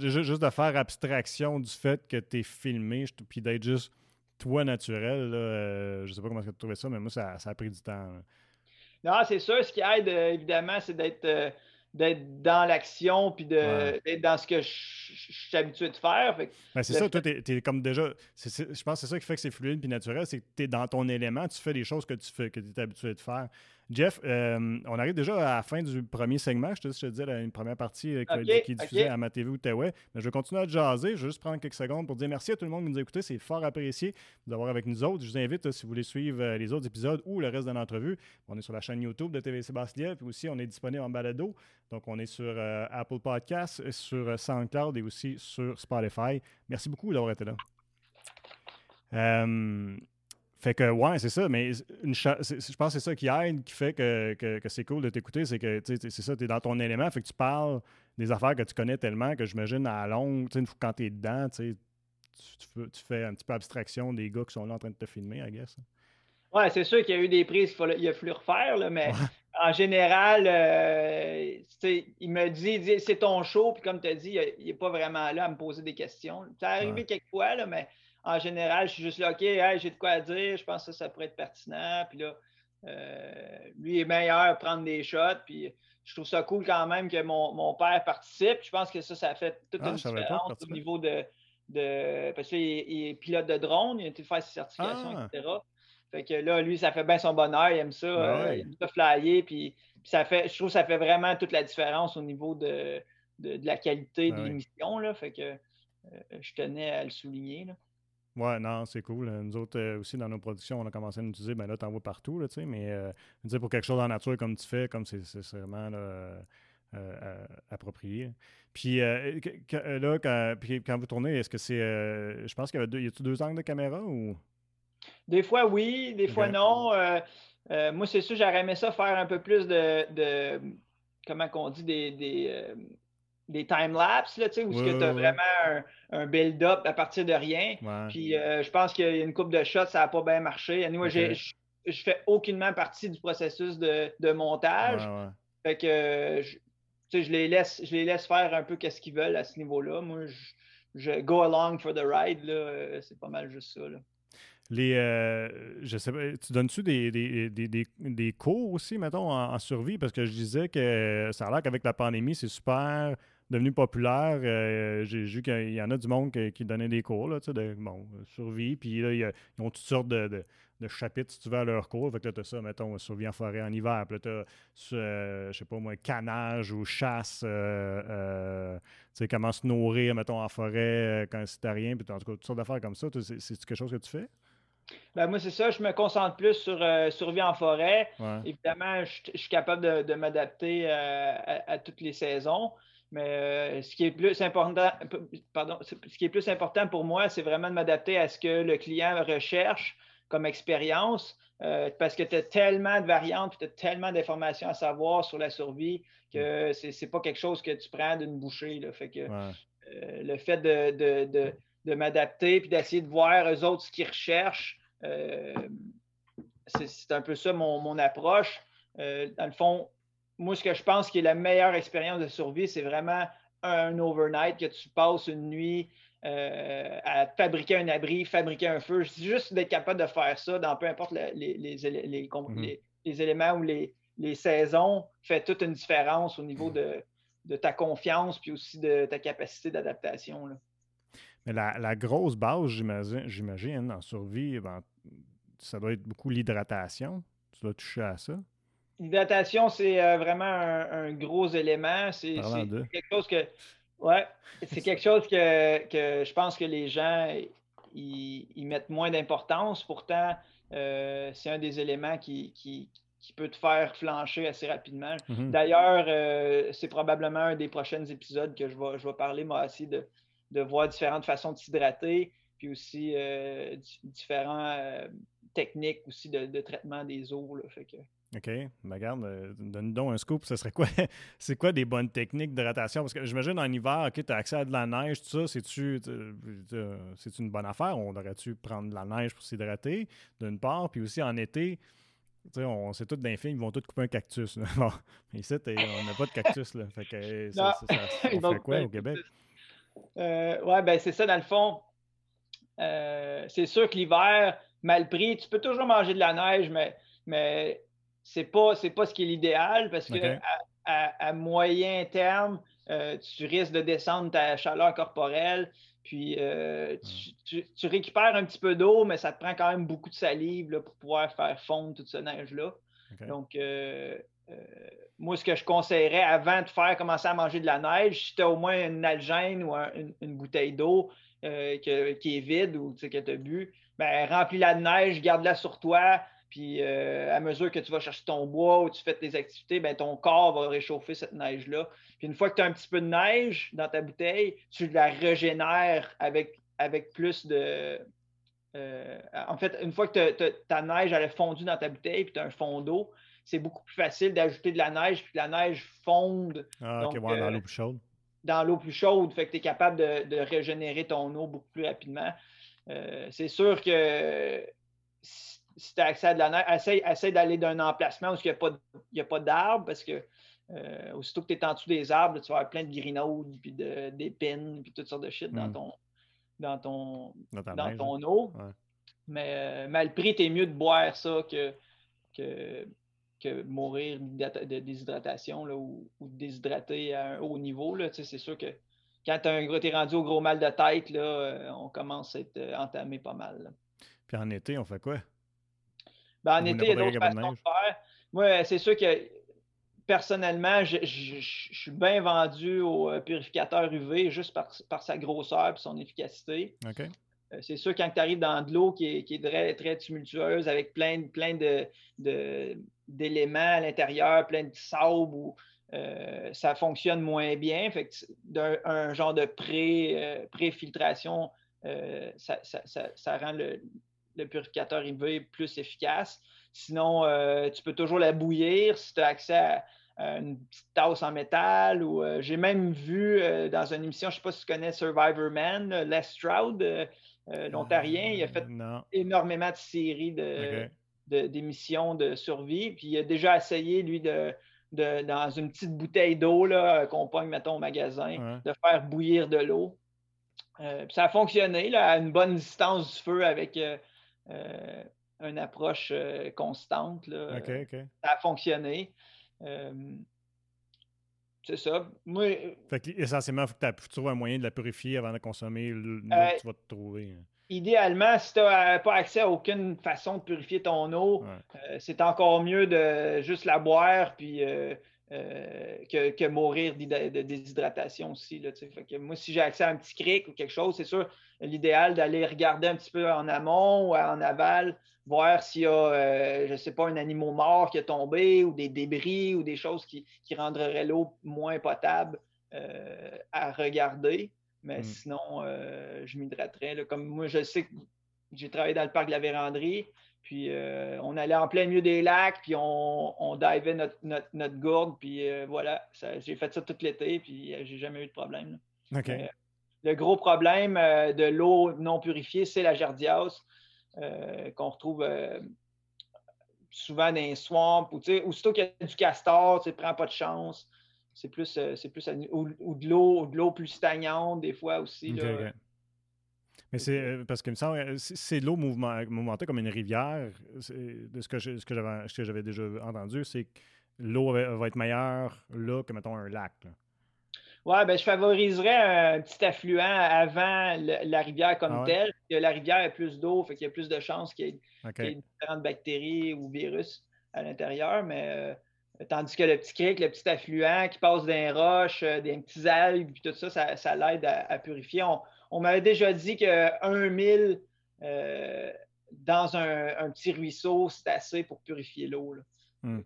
juste de faire abstraction du fait que tu es filmé, puis d'être juste toi naturel. Là, je sais pas comment tu as trouvé ça, mais moi, ça, a pris du temps. Non, c'est sûr. Ce qui aide, évidemment, c'est d'être d'être dans l'action puis d'être dans ce que je, suis habitué de faire. Ben, c'est ça, toi, tu es, comme déjà. je pense que c'est ça qui fait que c'est fluide puis naturel, c'est que tu es dans ton élément, tu fais les choses que tu fais, que tu es habitué de faire. Jeff, euh, on arrive déjà à la fin du premier segment. Je te, je te disais, une première partie euh, qui, est diffusée à ma TV ou Mais je vais continuer à jaser. Je vais juste prendre quelques secondes pour dire merci à tout le monde qui nous a écoutés. C'est fort apprécié d'avoir avec nous autres. Je vous invite, euh, si vous voulez suivre les autres épisodes ou le reste de l'entrevue, on est sur la chaîne YouTube de TVC Bastien. Puis aussi, on est disponible en balado. Donc, on est sur Apple Podcasts, sur SoundCloud et aussi sur Spotify. Merci beaucoup d'avoir été là. Fait que, ouais, c'est ça, mais je pense que c'est ça qui aide, qui fait que, que, c'est cool de t'écouter, c'est que, c'est ça, tu es dans ton élément, fait que tu parles des affaires que tu connais tellement que j'imagine à longue, quand tu es dedans, tu, tu, fais un petit peu abstraction des gars qui sont là en train de te filmer, I guess. Ouais, c'est sûr qu'il y a eu des prises qu'il a fallu refaire, là, mais en général, euh, il me dit, c'est ton show, puis comme tu as dit, il n'est pas vraiment là à me poser des questions. Ça arrivé quelquefois, là, mais en général, je suis juste là, OK, j'ai de quoi dire, je pense que ça, pourrait être pertinent. Puis là, euh, lui est meilleur à prendre des shots. Puis je trouve ça cool quand même que mon, père participe. Je pense que ça, ça fait toute ah, une différence au niveau de, de. Parce qu'il est, pilote de drone, il a été faire ses certifications, ah. etc. Fait que là, lui, ça fait bien son bonheur, il aime ça. Ben euh, il aime ça flyer. Puis, ça fait, je trouve que ça fait vraiment toute la différence au niveau de, de, la qualité de ben l'émission. Là. Fait que euh, je tenais à le souligner. Là. Ouais, non, c'est cool. Nous autres euh, aussi, dans nos productions, on a commencé à l'utiliser. Ben là, tu en vois partout, là, tu sais, mais euh, pour quelque chose en nature comme tu fais, comme c'est vraiment euh, approprié. Puis là, quand, puis, quand vous tournez, est-ce que c'est. je pense qu'il y a deux, y a deux angles de caméra ou? Des fois, oui, des fois, non. moi, c'est sûr, j'aurais aimé ça faire un peu plus de. de comment qu'on dit, des des time-lapse, où tu as vraiment un, build-up à partir de rien. Puis euh, je pense qu'il y a une coupe de shots, ça n'a pas bien marché. Moi, je je fais aucunement partie du processus de, montage. Fait que je les laisse, je les laisse faire un peu qu'est-ce qu'ils veulent à ce niveau-là. Moi, je, go along for the ride, là, c'est pas mal juste ça. Là. Les, euh, je sais pas, tu donnes-tu des, des, des, des, cours aussi, mettons, en, survie? Parce que je disais que ça a l'air qu'avec la pandémie, c'est super devenu populaire. Euh, j'ai vu qu'il y en a du monde qui, donnait des cours, là, de bon, survie. Puis là, ils, ont toutes sortes de, de, chapitres, si tu veux, à leur cours. Fait que là, tu as ça, mettons, survie en forêt en hiver. Puis là, tu as, euh, je sais pas moi, canage ou chasse. tu sais, comment se nourrir, mettons, en forêt quand c'est rien. Puis en tout cas, toutes sortes d'affaires comme ça. C'est quelque chose que tu fais? Ben, moi, c'est ça. Je me concentre plus sur euh, survie en forêt. Évidemment, je, suis capable de, m'adapter euh, à, toutes les saisons. Mais euh, ce qui est plus important, pardon, ce qui est plus important pour moi, c'est vraiment de m'adapter à ce que le client recherche comme expérience. parce que tu as tellement de variantes, tu as tellement d'informations à savoir sur la survie que ce n'est pas quelque chose que tu prends d'une bouchée. Fait que le fait de, de m'adapter puis d'essayer de voir eux autres ce qu'ils recherchent, euh, c'est un peu ça mon, approche. Euh, dans le fond, moi, ce que je pense qui est la meilleure expérience de survie, c'est vraiment un overnight que tu passes une nuit euh, à fabriquer un abri, fabriquer un feu. Juste d'être capable de faire ça dans peu importe les, mm-hmm. les, éléments ou les, saisons fait toute une différence au niveau de, de ta confiance puis aussi de ta capacité d'adaptation. Mais la, grosse base, j'imagine, en survie, ben, ça doit être beaucoup l'hydratation. Tu dois toucher à ça? L'hydratation, c'est euh, vraiment un, gros élément. C'est quelque chose que. Ouais, c'est quelque chose que, je pense que les gens ils, mettent moins d'importance. Pourtant, euh, c'est un des éléments qui, peut te faire flancher assez rapidement. Mm-hmm. D'ailleurs, euh, c'est probablement un des prochains épisodes que je vais, je vais parler, moi aussi, de, de voir différentes façons de s'hydrater, puis aussi euh, différentes techniques aussi de, traitement des eaux. fait que... OK. Ben, regarde, euh, donne donc un scoop. Ce serait quoi? (laughs) c'est quoi des bonnes techniques d'hydratation? Parce que j'imagine en hiver, OK, tu as accès à de la neige, tout ça. C'est-tu c'est une bonne affaire? On aurait-tu prendre de la neige pour s'hydrater, d'une part? Puis aussi en été, on sait tous films, ils vont tous couper un cactus. (laughs) Bon, ici, on n'a pas de cactus. Là. Fait que, (laughs) ça, on fait quoi au Québec? Euh, ouais, ben c'est ça, dans le fond. Euh, c'est sûr que l'hiver, mal pris, tu peux toujours manger de la neige, mais, mais c'est pas, pas ce qui est l'idéal parce que à, moyen terme, euh, tu risques de descendre ta chaleur corporelle. Puis hmm. tu, récupères un petit peu d'eau, mais ça te prend quand même beaucoup de salive pour pouvoir faire fondre toute cette neige-là. Donc, euh, moi, ce que je conseillerais avant de faire commencer à manger de la neige, si tu as au moins une algène ou une, bouteille d'eau euh, qui est vide ou que tu as bu, ben, remplis-la de neige, garde-la sur toi. Puis euh, à mesure que tu vas chercher ton bois ou tu fais tes activités, ben, ton corps va réchauffer cette neige-là. Puis une fois que tu as un petit peu de neige dans ta bouteille, tu la régénères avec, avec plus de. en fait, une fois que ta neige elle est fondue dans ta bouteille puis tu as un fond d'eau, c'est beaucoup plus facile d'ajouter de la neige, puis que la neige fonde. Ah, dans euh, l'eau plus chaude. Dans l'eau plus chaude, fait que tu es capable de, régénérer ton eau beaucoup plus rapidement. Euh, c'est sûr que si tu as accès à de la neige, essaye, d'aller d'un emplacement où il n'y a pas, d'arbres, parce que euh, aussitôt que tu es en dessous des arbres, tu vas avoir plein de grinaudes, puis d'épines, puis toutes sortes de shit dans hmm. ton, dans ton, dans, ton eau. Mais mal pris, tu es mieux de boire ça que, que que mourir de déshydratation ou, de déshydrater à un haut niveau. C'est sûr que quand tu es rendu au gros mal de tête, là, euh, on commence à être euh, entamé pas mal. Puis en été, on fait quoi? Ben, en été, il y a d'autres façons de faire. Moi, c'est sûr que personnellement, je, suis bien vendu au euh, purificateur UV juste par, sa grosseur et son efficacité. OK. C'est sûr, quand tu arrives dans de l'eau qui est, très, très tumultueuse avec plein, plein de, d'éléments à l'intérieur, plein de sable, où euh, ça fonctionne moins bien. Fait d'un un genre de pré, euh, pré-filtration, euh, ça, rend le, purificateur IV plus efficace. Sinon, tu peux toujours la bouillir si tu as accès à, une petite tasse en métal. ou J'ai même vu dans une émission, je ne sais pas si tu connais Survivor Man, Les Stroud, l'Ontarien, il a fait énormément de séries de d'émissions de, survie. Puis il a déjà essayé, lui, de, de, dans une petite bouteille d'eau qu'on pogne, mettons, au magasin, de faire bouillir de l'eau. ça a fonctionné là, à une bonne distance du feu avec une approche constante. Là. Ça a fonctionné. C'est ça. Moi, fait que, essentiellement, il faut que tu trouves un moyen de la purifier avant de consommer le que tu vas te trouver. Hein. Idéalement, si tu n'as pas accès à aucune façon de purifier ton eau, euh, c'est encore mieux de juste la boire puis euh, euh, que, mourir de déshydratation aussi. Là, fait que moi, si j'ai accès à un petit cric ou quelque chose, c'est sûr, l'idéal d'aller regarder un petit peu en amont ou en aval, voir s'il y a, je ne sais pas, un animal mort qui est tombé ou des débris ou des choses qui, qui rendraient l'eau moins potable à regarder. Mais mm. sinon, euh, je m'hydraterais. Comme moi, je sais que j'ai travaillé dans le parc de la Vérandrie, puis euh, on allait en plein milieu des lacs, puis on, on divait notre, notre, gourde, puis euh, voilà, j'ai fait ça tout l'été, puis j'ai jamais eu de problème. le gros problème de l'eau non purifiée, c'est la jardiase qu'on retrouve souvent dans les swamps, ou aussitôt qu'il y a du castor, tu ne prends pas de chance. C'est plus, euh, c'est plus ou, de l'eau, de l'eau plus stagnante des fois aussi. Mais c'est euh, parce que me semble euh, c'est l'eau mouvementée comme une rivière. De ce que, que j'avais déjà entendu, c'est que l'eau va être meilleure là que mettons un lac. Oui, ben, je favoriserais un petit affluent avant la rivière comme ah telle. la rivière a plus d'eau, fait qu'il y a plus de chances qu'il y, ait différentes bactéries ou virus à l'intérieur. Mais Tandis que le petit cric, le petit affluent qui passe des roches, euh, des petits algues, puis tout ça, ça, l'aide à, purifier. On, m'avait déjà dit qu'un mille euh, dans un, petit ruisseau, c'est assez pour purifier l'eau. Hmm.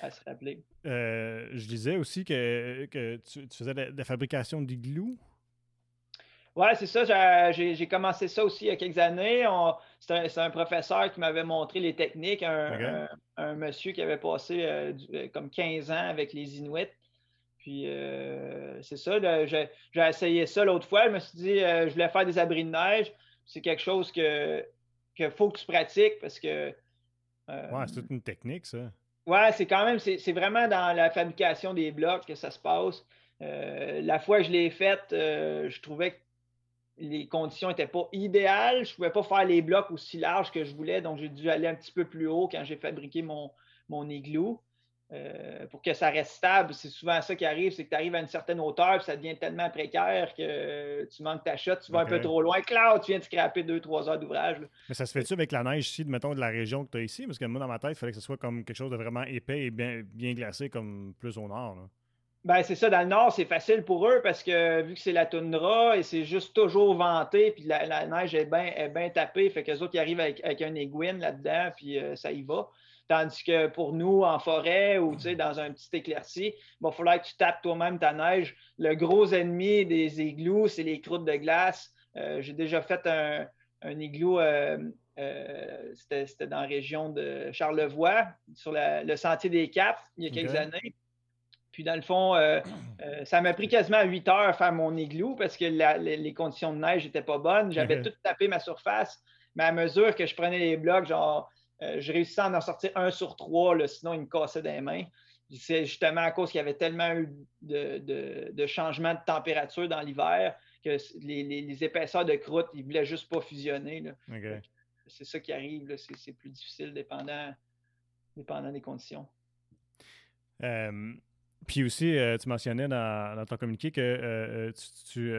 À se rappeler. Euh, je disais aussi que, tu, faisais de la, fabrication d'igloo. Oui, c'est ça. J'ai commencé ça aussi il y a quelques années. C'est un, professeur qui m'avait montré les techniques, un, monsieur qui avait passé euh, euh, comme 15 ans avec les Inuits. Puis euh, c'est ça, j'ai essayé ça l'autre fois. Je me suis dit, je voulais faire des abris de neige. C'est quelque chose que qu'il faut que tu pratiques parce que. ouais, c'est toute une technique, ça. Ouais, c'est quand même, c'est vraiment dans la fabrication des blocs que ça se passe. la fois que je l'ai faite, je trouvais que les conditions n'étaient pas idéales. Je ne pouvais pas faire les blocs aussi larges que je voulais, donc j'ai dû aller un petit peu plus haut quand j'ai fabriqué mon, mon igloo. Euh, pour que ça reste stable, c'est souvent ça qui arrive, c'est que tu arrives à une certaine hauteur, puis ça devient tellement précaire que tu manques ta shot, tu vas un peu trop loin. Cloud, tu viens de scraper deux, trois heures d'ouvrage. Mais ça se fait-tu avec la neige ici, mettons, de la région que tu as ici? Parce que moi, dans ma tête, il fallait que ce soit comme quelque chose de vraiment épais et bien, bien glacé, comme plus au nord. Ben, c'est ça, dans le nord, c'est facile pour eux parce que vu que c'est la toundra et c'est juste toujours venté, puis la, neige est bien est tapée, fait qu'eux autres, ils arrivent avec, un aiguine là-dedans, puis euh, ça y va. Tandis que pour nous, en forêt ou dans un petit éclairci, il va falloir que tu tapes toi-même ta neige. Le gros ennemi des igloos, c'est les croûtes de glace. Euh, j'ai déjà fait un, un igloo, euh, c'était dans la région de Charlevoix, sur le sentier des Caps, il y a quelques années. Puis dans le fond, euh, euh, ça m'a pris quasiment 8 heures à faire mon igloo parce que les, conditions de neige n'étaient pas bonnes. J'avais tout tapé ma surface, mais à mesure que je prenais les blocs, genre, euh, je réussissais à en sortir un sur trois, sinon il me cassait des mains. C'est justement à cause qu'il y avait tellement eu de, de, changements de température dans l'hiver que les, épaisseurs de croûte, ils ne voulaient juste pas fusionner. C'est ça qui arrive, c'est plus difficile dépendant, dépendant des conditions. Puis aussi, euh, tu mentionnais dans, ton communiqué que euh, euh, tu,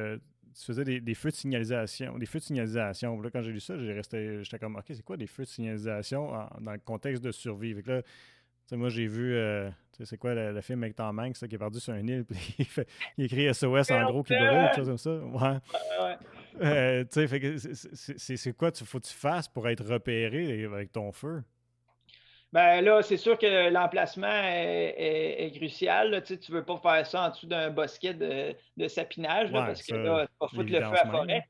faisais des, feux de signalisation. Des feux de signalisation. Là, quand j'ai lu ça, j'étais comme, OK, c'est quoi des feux de signalisation dans le contexte de survie? là, moi, j'ai vu, c'est quoi le, film avec Tom Hanks qui est perdu sur un île, (laughs) puis il, fait, il écrit SOS en gros qui brûle, quelque chose comme ça. Ouais. c'est quoi il faut que tu fasses pour être repéré avec ton feu? Ben là, c'est sûr que l'emplacement est, crucial. Tu ne veux pas faire ça en dessous d'un bosquet de, sapinage parce que là, tu vas foutre le feu à forêt.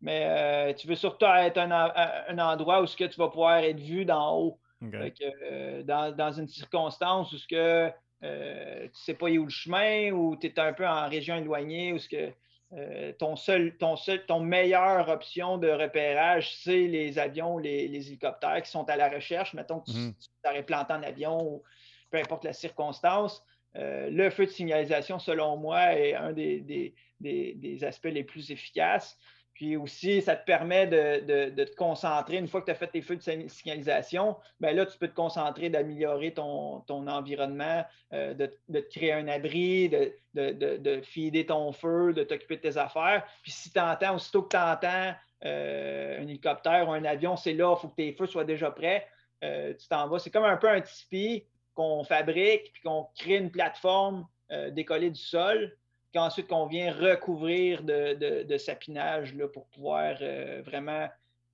Mais euh, tu veux surtout être un, un, endroit où ce que tu vas pouvoir être vu d'en haut. Euh, dans, une circonstance où ce que euh, tu ne sais pas où le chemin, ou tu es un peu en région éloignée, où ce que euh, ton seul, ton seul, ton meilleure option de repérage, c'est les avions, les, les hélicoptères qui sont à la recherche. Mettons que tu mhm. t'aurais planté en avion, ou peu importe la circonstance. le feu de signalisation, selon moi, est un des, des aspects les plus efficaces. Puis aussi, ça te permet de, te concentrer. Une fois que tu as fait tes feux de signalisation, ben là, tu peux te concentrer d'améliorer ton, environnement, euh, de, te créer un abri, de, de, fider ton feu, de t'occuper de tes affaires. Puis si tu entends, aussitôt que tu entends euh, un hélicoptère ou un avion, c'est là, il faut que tes feux soient déjà prêts. Euh, tu t'en vas. C'est comme un peu un tipi qu'on fabrique, puis qu'on crée une plateforme décollée du sol ensuite qu'on vient recouvrir de, sapinage là, pour pouvoir euh, vraiment,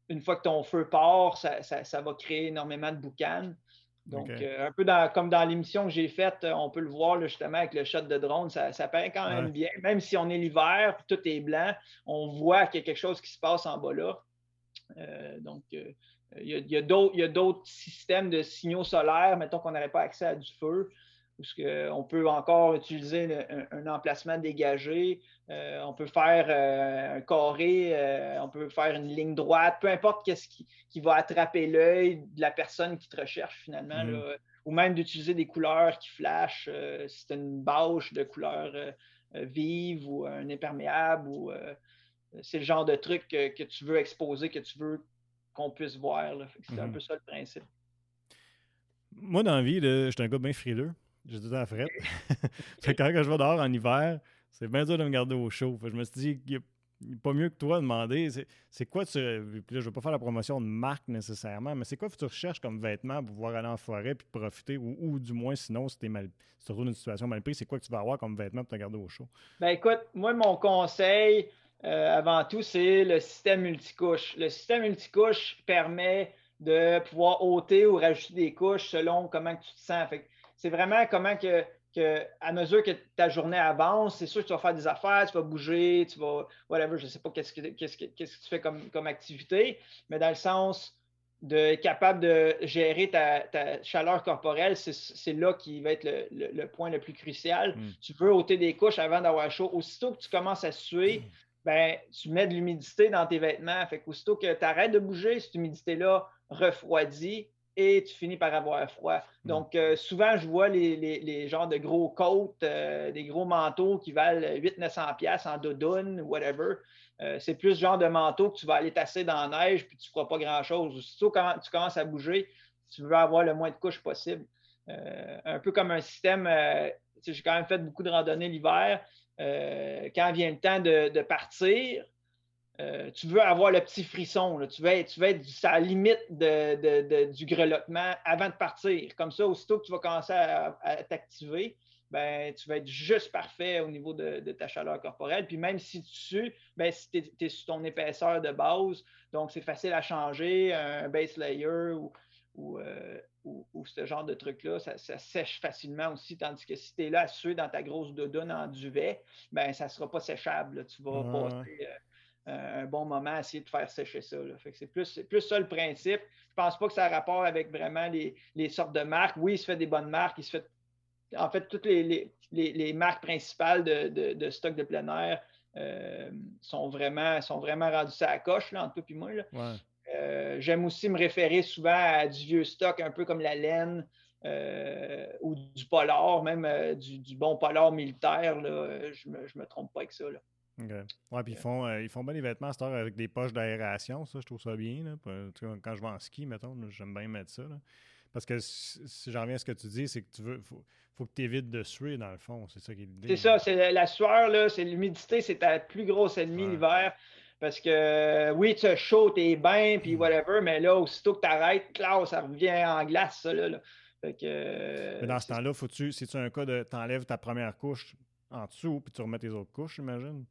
une fois que ton feu part, ça, va créer énormément de boucanes. Donc, euh, un peu comme dans l'émission que j'ai faite, on peut le voir justement avec le shot de drone, ça, ça paraît quand même bien. Même si on est l'hiver, tout est blanc, on voit qu'il y a quelque chose qui se passe en bas là. Euh, donc, il y a, y a d'autres systèmes de signaux solaires, mettons qu'on n'aurait pas accès à du feu on peut encore utiliser un, emplacement dégagé, euh, on peut faire euh, un carré, euh, on peut faire une ligne droite, peu importe qu'est-ce qui, va attraper l'œil de la personne qui te recherche finalement, mm. ou même d'utiliser des couleurs qui flashent, si c'est une bâche de couleur vive ou un imperméable, ou c'est le genre de truc que, tu veux exposer, que tu veux qu'on puisse voir. C'est un mm-hmm. peu ça le principe. Moi, dans la vie, je suis un gars bien frileux. J'ai tout à frette. (laughs) fait quand je vais dehors en hiver, c'est bien dur de me garder au chaud. je me suis dit, il a pas mieux que toi de demander, c'est quoi tu. Puis là, je veux pas faire la promotion de marque nécessairement, mais c'est quoi que tu recherches comme vêtements pour pouvoir aller en forêt puis profiter, ou, du moins, sinon, si tu mal, si retrouves dans une situation mal prise, c'est quoi que tu vas avoir comme vêtements pour te garder au chaud? Ben écoute, moi, mon conseil, euh, avant tout, c'est le système multicouche. Le système multicouche permet de pouvoir ôter ou rajouter des couches selon comment tu te sens. Fait c'est vraiment comment que, à mesure que ta journée avance, c'est sûr que tu vas faire des affaires, tu vas bouger, tu vas, whatever, je ne sais pas qu'est-ce que, que, tu fais comme, comme activité, mais dans le sens de capable de gérer ta, chaleur corporelle, c'est là qui va être le, point le plus crucial. Mm. Tu veux ôter des couches avant d'avoir chaud. Aussitôt que tu commences à suer, mm. ben, tu mets de l'humidité dans tes vêtements. Fait qu'aussitôt que tu arrêtes de bouger, cette humidité-là refroidit, et tu finis par avoir froid. Mm. Donc, euh, souvent, je vois les, les, genres de gros coats, euh, des gros manteaux qui valent 800-900$ en doudoune, whatever. Euh, c'est plus ce genre de manteau que tu vas aller tasser dans la neige puis tu ne feras pas grand-chose. Aussitôt quand tu commences à bouger, tu veux avoir le moins de couches possible. un peu comme un système, j'ai quand même fait beaucoup de randonnées l'hiver. quand vient le temps de partir, euh, tu veux avoir le petit frisson, Tu, veux être, tu être à la limite du grelottement avant de partir. Comme ça, aussitôt que tu vas commencer à, t'activer, ben, tu vas être juste parfait au niveau de, ta chaleur corporelle. Puis même si tu sues, ben, si tu es, sur ton épaisseur de base, donc c'est facile à changer, un base layer ou, euh, ce genre de truc-là, ça, sèche facilement aussi. Tandis que si tu es là à suer dans ta grosse doudoune en duvet, ben, ça ne sera pas séchable. Tu vas passer. Euh, un bon moment à essayer de faire sécher ça. c'est plus, plus ça le principe. Je pense pas que ça a rapport avec vraiment les, sortes de marques. Oui, il se fait des bonnes marques. Il se fait, en fait, toutes les, marques principales de, stock de plein air euh, sont, vraiment, sont vraiment rendues à la coche, là, entre toi et moi. Euh, j'aime aussi me référer souvent à du vieux stock, un peu comme la laine. Euh, ou du polar, même du, bon polar militaire, je ne me, me, trompe pas avec ça. Là. Ouais, puis ils font, euh, ils font bien les vêtements à avec des poches d'aération, ça, je trouve ça bien. Là. Quand je vais en ski, mettons, j'aime bien mettre ça. Parce que si j'en reviens à ce que tu dis, c'est que tu veux, faut, faut que tu évites de suer dans le fond. C'est ça qui est l'idée. C'est ça, c'est la, sueur, là, c'est l'humidité, c'est ta plus grosse ennemie l'hiver. Parce que oui, tu as chaud, t'es bien, puis mm. whatever, mais là, aussitôt que tu arrêtes, là, ça revient en glace, ça. Là, Fait que, mais dans ce temps-là, faut-tu, si tu as un cas de t'enlèves ta première couche en dessous, puis tu remets tes autres couches, j'imagine?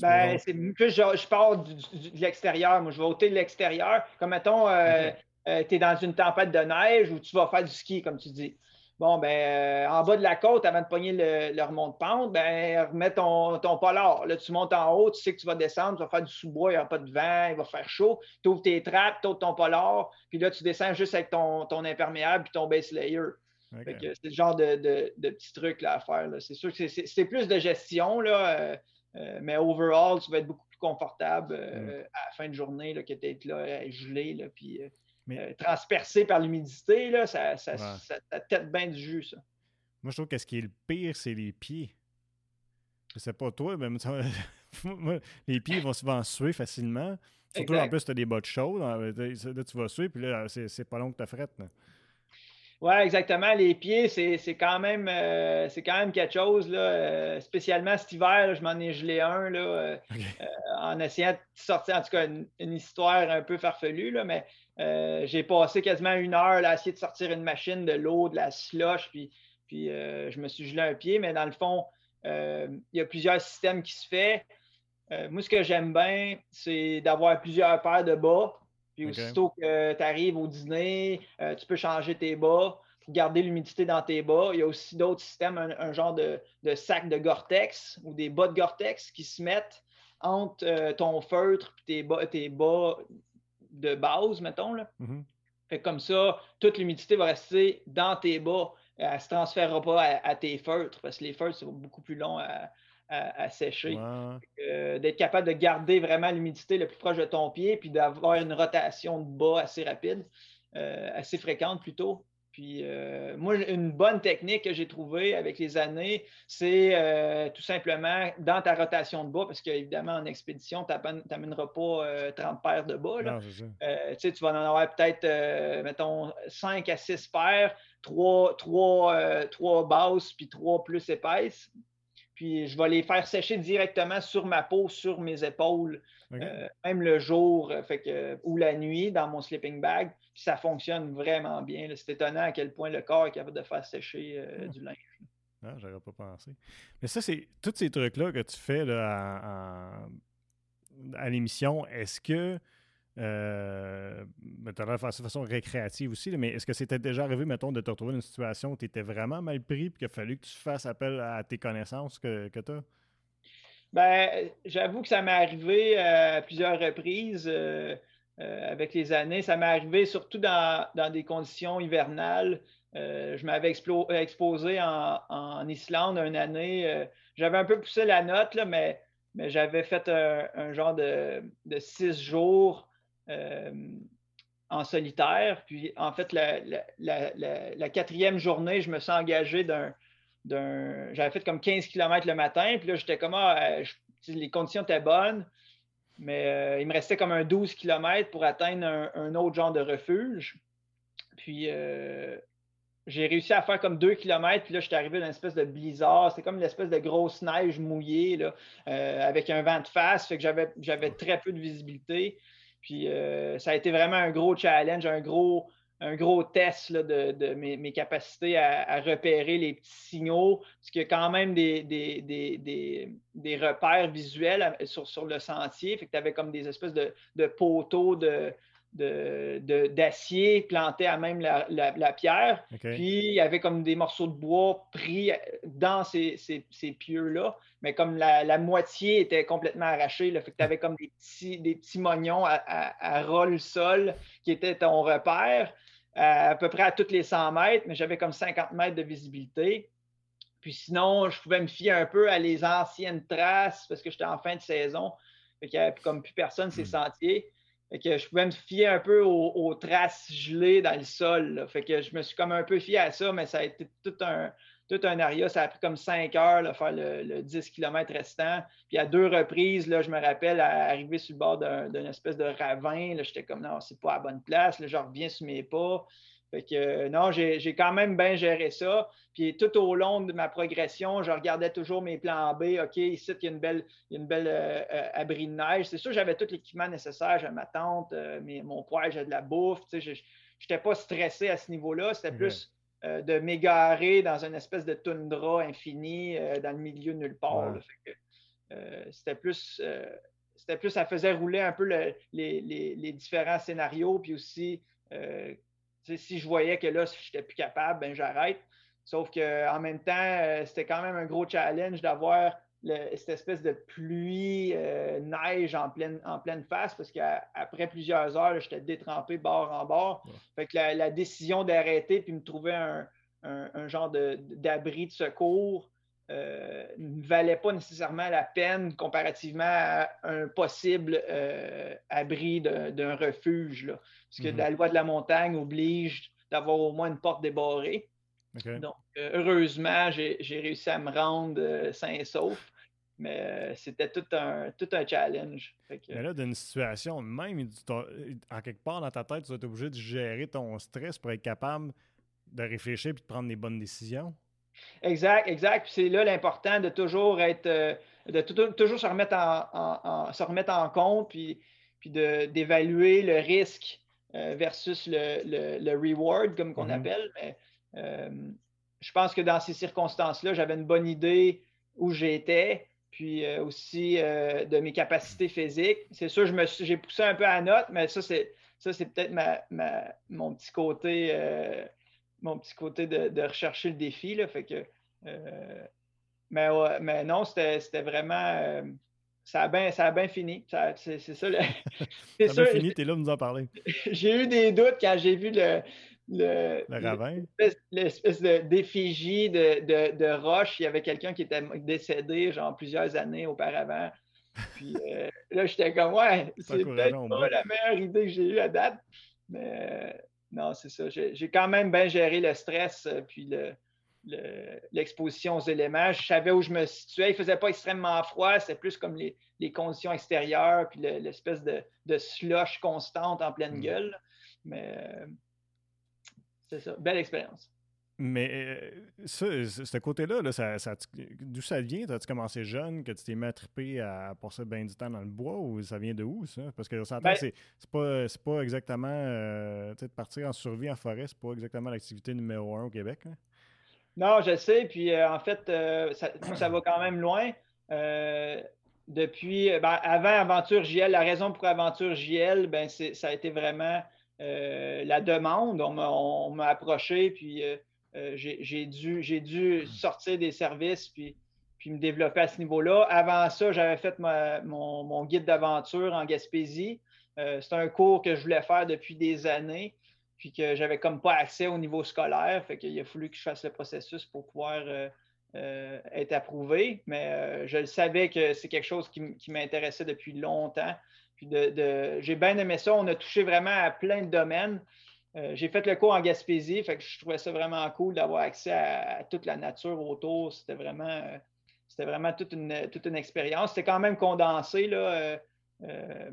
Ben, c'est plus, je, je pars de l'extérieur. Moi, je vais ôter de l'extérieur. Comme, mettons, euh, euh, tu es dans une tempête de neige ou tu vas faire du ski, comme tu dis. Bon, ben, euh, en bas de la côte, avant de pogner le, le remont de pente, ben, remets ton, ton polar. Là, tu montes en haut, tu sais que tu vas descendre, tu vas faire du sous-bois, il n'y aura pas de vent, il va faire chaud. Tu ouvres tes trappes, tu ouvres ton polar, puis là, tu descends juste avec ton, ton imperméable puis ton base layer. C'est le genre de, de, de petits trucs là, à faire. C'est sûr que c'est plus de gestion. Là. Euh, mais overall, tu vas être beaucoup plus confortable euh, mm. à la fin de journée là, que d'être là gelé. Là, puis, euh, transpercé par l'humidité, là, ça, ça, tête bien du jus, ça. Moi, je trouve que ce qui est le pire, c'est les pieds. Je sais pas toi, mais (laughs) les pieds vont souvent suer facilement. Surtout en plus, tu as des bottes chaudes. Là, tu vas suer, puis là, c'est pas long que tu frette. Oui, exactement. Les pieds, c'est quand, même, euh, quand même quelque chose. Là, euh, spécialement cet hiver, je m'en ai gelé un là, euh, en essayant de sortir, en tout cas, une, histoire un peu farfelue. Là, mais j'ai passé quasiment une heure là, à essayer de sortir une machine de l'eau, de la slush, puis, puis je me suis gelé un pied. Mais dans le fond, il y a plusieurs systèmes qui se font. Euh, moi, ce que j'aime bien, c'est d'avoir plusieurs paires de bas. Puis aussitôt que tu arrives au dîner, euh, tu peux changer tes bas garder l'humidité dans tes bas. Il y a aussi d'autres systèmes, un, genre de, sac de Gore-Tex ou des bas de Gore-Tex qui se mettent entre euh, ton feutre et tes bas, tes bas de base, mettons. Là. Mm-hmm. Fait comme ça, toute l'humidité va rester dans tes bas. Elle ne se transférera pas à, tes feutres parce que les feutres, c'est beaucoup plus long à, à, sécher. Euh, d'être capable de garder vraiment l'humidité le plus proche de ton pied, puis d'avoir une rotation de bas assez rapide, euh, assez fréquente plutôt. Puis euh, moi, une bonne technique que j'ai trouvée avec les années, c'est tout simplement dans ta rotation de bas, parce qu'évidemment, en expédition, tu n'amèneras pas 30 paires de bas. Là. tu vas en avoir peut-être, mettons, 5 à 6 paires, 3, 3, 3 basses, puis 3 plus épaisses. Puis je vais les faire sécher directement sur ma peau, sur mes épaules, euh, même le jour euh, fait que, ou la nuit dans mon sleeping bag. Puis ça fonctionne vraiment bien. C'est étonnant à quel point le corps est capable de faire sécher euh, ah. du linge. Ah, j'aurais pas pensé. Mais ça, c'est tous ces trucs-là que tu fais là, à l'émission. Est-ce que euh, tu de façon récréative aussi, mais est-ce que c'était déjà arrivé, mettons, de te retrouver dans une situation où tu étais vraiment mal pris et qu'il a fallu que tu fasses appel à tes connaissances que, que tu as? Ben, j'avoue que ça m'est arrivé à plusieurs reprises euh, euh, avec les années. Ça m'est arrivé surtout dans, des conditions hivernales. Euh, je m'avais exposé en, Islande une année. j'avais un peu poussé la note, là, mais, mais j'avais fait un, genre de, de, six jours euh, en solitaire. Puis en fait, la, quatrième journée, je me suis engagé d'un. J'avais fait comme 15 km le matin, puis là, j'étais comme ah, euh, les conditions étaient bonnes, mais euh, il me restait comme un 12 km pour atteindre un, autre genre de refuge. Puis j'ai réussi à faire comme 2 km, puis là, j'étais arrivé dans une espèce de blizzard. C'était comme une espèce de grosse neige mouillée, là, avec un vent de face, fait que j'avais très peu de visibilité. Puis euh, ça a été vraiment un gros challenge, un gros, un gros test de, mes, capacités à, repérer les petits signaux, parce qu'il y a quand même des, des, repères visuels sur, le sentier. Fait que tu avais comme des espèces de, poteaux de, d'acier planté à même la, pierre. Puis il y avait comme des morceaux de bois pris dans ces, pieux-là, mais comme la, moitié était complètement arrachée, là, fait que tu avais comme des petits, des petits mognons à, à, le sol qui étaient ton repère à, peu près à toutes les 100 mètres, mais j'avais comme 50 mètres de visibilité. Puis sinon, je pouvais me fier un peu à les anciennes traces parce que j'étais en fin de saison. Fait qu'il n'y avait comme plus personne ces hmm. Que je pouvais me fier un peu aux, traces gelées dans le sol. Fait que je me suis comme un peu fié à ça, mais ça a été tout un, tout un aria. Ça a pris comme cinq heures de faire le, 10 km restant. Puis à deux reprises, là, je me rappelle, à arriver sur le bord d'une espèce de ravin, j'étais comme non, c'est pas à la bonne place. Je reviens sur mes pas. Fait que euh, non, j'ai quand même bien géré ça. Puis tout au long de ma progression, je regardais toujours mes plans B. OK, ici, il y a une belle, une belle euh, euh, abri de neige. C'est sûr, j'avais tout l'équipement nécessaire. J'avais ma tente, mon poêle, j'avais de la bouffe. Je n'étais pas stressé à ce niveau-là. C'était plus de m'égarer dans une espèce de toundra infinie dans le milieu de nulle part. C'était plus c'était plus, ça faisait rouler un peu les, les, différents scénarios, puis aussi si je voyais que là, je n'étais plus capable, ben j'arrête. Sauf qu'en même temps, euh, c'était quand même un gros challenge d'avoir cette espèce de pluie, euh, neige en pleine, en pleine face, parce qu'après plusieurs heures, j'étais détrempé bord en bord. Fait que la, décision d'arrêter puis me trouver un, genre d'abri de, secours ne valait pas nécessairement la peine comparativement à un possible abri d'un refuge. Là. Parce que mm-hmm. la loi de la montagne oblige d'avoir au moins une porte débarrée. Donc, heureusement, j'ai réussi à me rendre sain et sauf. Mais euh, c'était tout un, tout un challenge. Mais là, d'une situation même, en quelque part dans ta tête, tu vas être obligé de gérer ton stress pour être capable de réfléchir et de prendre les bonnes décisions. Exact, exact. Puis c'est là l'important de toujours être, euh, de toujours se remettre en, se remettre en compte, puis, puis d'évaluer le risque euh, versus le, le, reward, comme qu'on mm-hmm. appelle. Mais je pense que dans ces circonstances-là, j'avais une bonne idée où j'étais puis euh, aussi euh, de mes capacités physiques. C'est sûr, j'ai poussé un peu à la note, mais ça, c'est, ça, c'est peut-être mon petit côté, euh, mon petit côté de, rechercher le défi. Là, fait que, mais, mais non, c'était, vraiment. ça a bien ça a bien fini. c'est, ça. (laughs) (laughs) ça a bien fini, tu es là pour nous en parler. (laughs) j'ai eu des doutes quand j'ai vu le, le, ravin. L'espèce d'effigie de, de, de, roche. Il y avait quelqu'un qui était décédé, genre plusieurs années auparavant. Puis euh, là, j'étais comme, ouais, c'est peut-être pas la meilleure idée que j'ai eue à date. Mais euh, non, c'est ça. J'ai quand même bien géré le stress euh, puis l'exposition aux éléments. Je savais où je me situais. Il ne faisait pas extrêmement froid. C'était plus comme les, les, conditions extérieures puis l'espèce de, de, slush constante en pleine mm. gueule. Mais c'est ça. Belle expérience. Mais euh, ça, ce côté-là, ça, d'où ça vient? As-tu commencé jeune, que tu t'es mis à triper à passer bien du temps dans le bois ou ça vient de où, ça? Parce que ça ben, c'est pas, pas exactement. Euh, de partir en survie en forêt, c'est pas exactement l'activité numéro un au Québec. Non, je sais. Puis euh, en fait, ça, (clears throat) ça, va quand même loin. depuis, ben, avant Aventure JL, la raison pour Aventure JL, ben, ça a été vraiment euh, la demande. On m'a approché, puis euh, euh, j'ai dû, dû, sortir des services, puis, puis me développer à ce niveau-là. Avant ça, j'avais fait mon, guide d'aventure en Gaspésie. C'est un cours que je voulais faire depuis des années, puis que j'avais comme pas accès au niveau scolaire. Fait qu'il a fallu que je fasse le processus pour pouvoir être approuvé. Mais je le savais que c'est quelque chose qui m'intéressait depuis longtemps de, j'ai bien aimé ça. On a touché vraiment à plein de domaines. Euh, j'ai fait le cours en Gaspésie, fait que je trouvais ça vraiment cool d'avoir accès à, toute la nature autour. C'était vraiment, euh, c'était vraiment toute une, toute une expérience. C'était quand même condensé là, euh,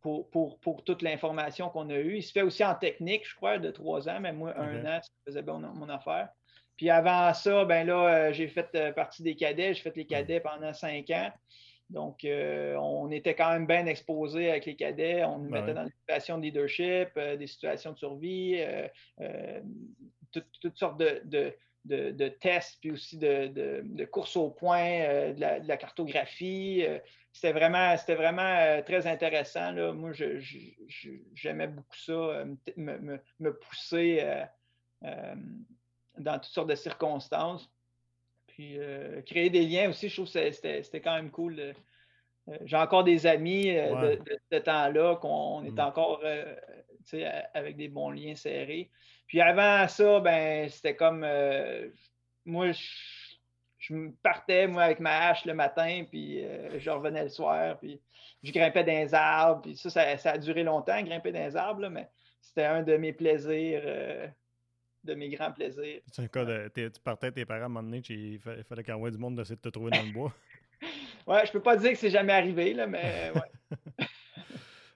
pour, pour, toute l'information qu'on a eue. Il se fait aussi en technique, je crois, de trois ans, mais moi, un an, ça faisait bien mon, affaire. Puis avant ça, ben là, j'ai fait partie des cadets. J'ai fait les cadets pendant cinq ans. Donc, euh, on était quand même bien exposé avec les cadets. On nous mettait dans des situations de leadership, euh, des situations de survie, euh, toutes sortes de, tests, puis aussi de, courses au point, de la, cartographie. c'était vraiment, vraiment très intéressant. Là. Moi, j'aimais beaucoup ça, me pousser dans toutes sortes de circonstances. Puis euh, créer des liens aussi, je trouve que c'était quand même cool. Euh, j'ai encore des amis euh, de, ce temps-là, qu'on est mm. encore avec des bons liens serrés. Puis avant ça, ben c'était comme moi, je, me partais moi avec ma hache le matin, puis je revenais le soir, puis je grimpais dans les arbres, puis ça, ça, a duré longtemps, grimper dans les arbres, mais c'était un de mes plaisirs de mes grands plaisirs. C'est un cas de. Tu partais tes parents à un moment donné, il fallait ait du monde d'essayer de te trouver dans le bois. (laughs) ouais, je peux pas dire que c'est jamais arrivé, là, mais ouais. (laughs)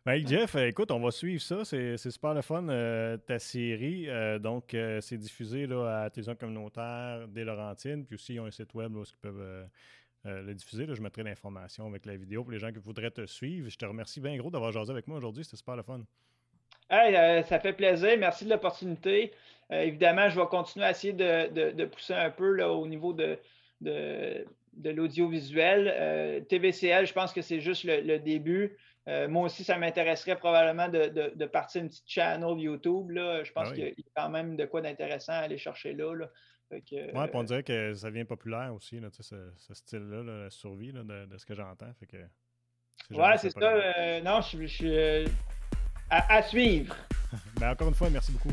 Ben, Jeff, écoute, on va suivre ça. C'est super le fun, euh, ta série. Euh, donc, euh, c'est diffusé là, à Télévision communautaire des Laurentines. Puis aussi, ils ont un site web où ils peuvent le diffuser. Là. Je mettrai l'information avec la vidéo pour les gens qui voudraient te suivre. Je te remercie bien gros d'avoir jasé avec moi aujourd'hui. C'était super le fun. Hey, ça fait plaisir. Merci de l'opportunité. Euh, évidemment, je vais continuer à essayer de, pousser un peu là, au niveau de, de, l'audiovisuel. Euh, TVCL, je pense que c'est juste le, début. Euh, moi aussi, ça m'intéresserait probablement de, partir une petite channel YouTube. Là. Je pense ah qu'il y a quand même de quoi d'intéressant à aller chercher là. là. oui, on dirait que ça devient populaire aussi, là, ce, style-là, la survie de, ce que j'entends. Oui, c'est ça. non, je, suis à, à, suivre. (laughs) ben, encore une fois, merci beaucoup.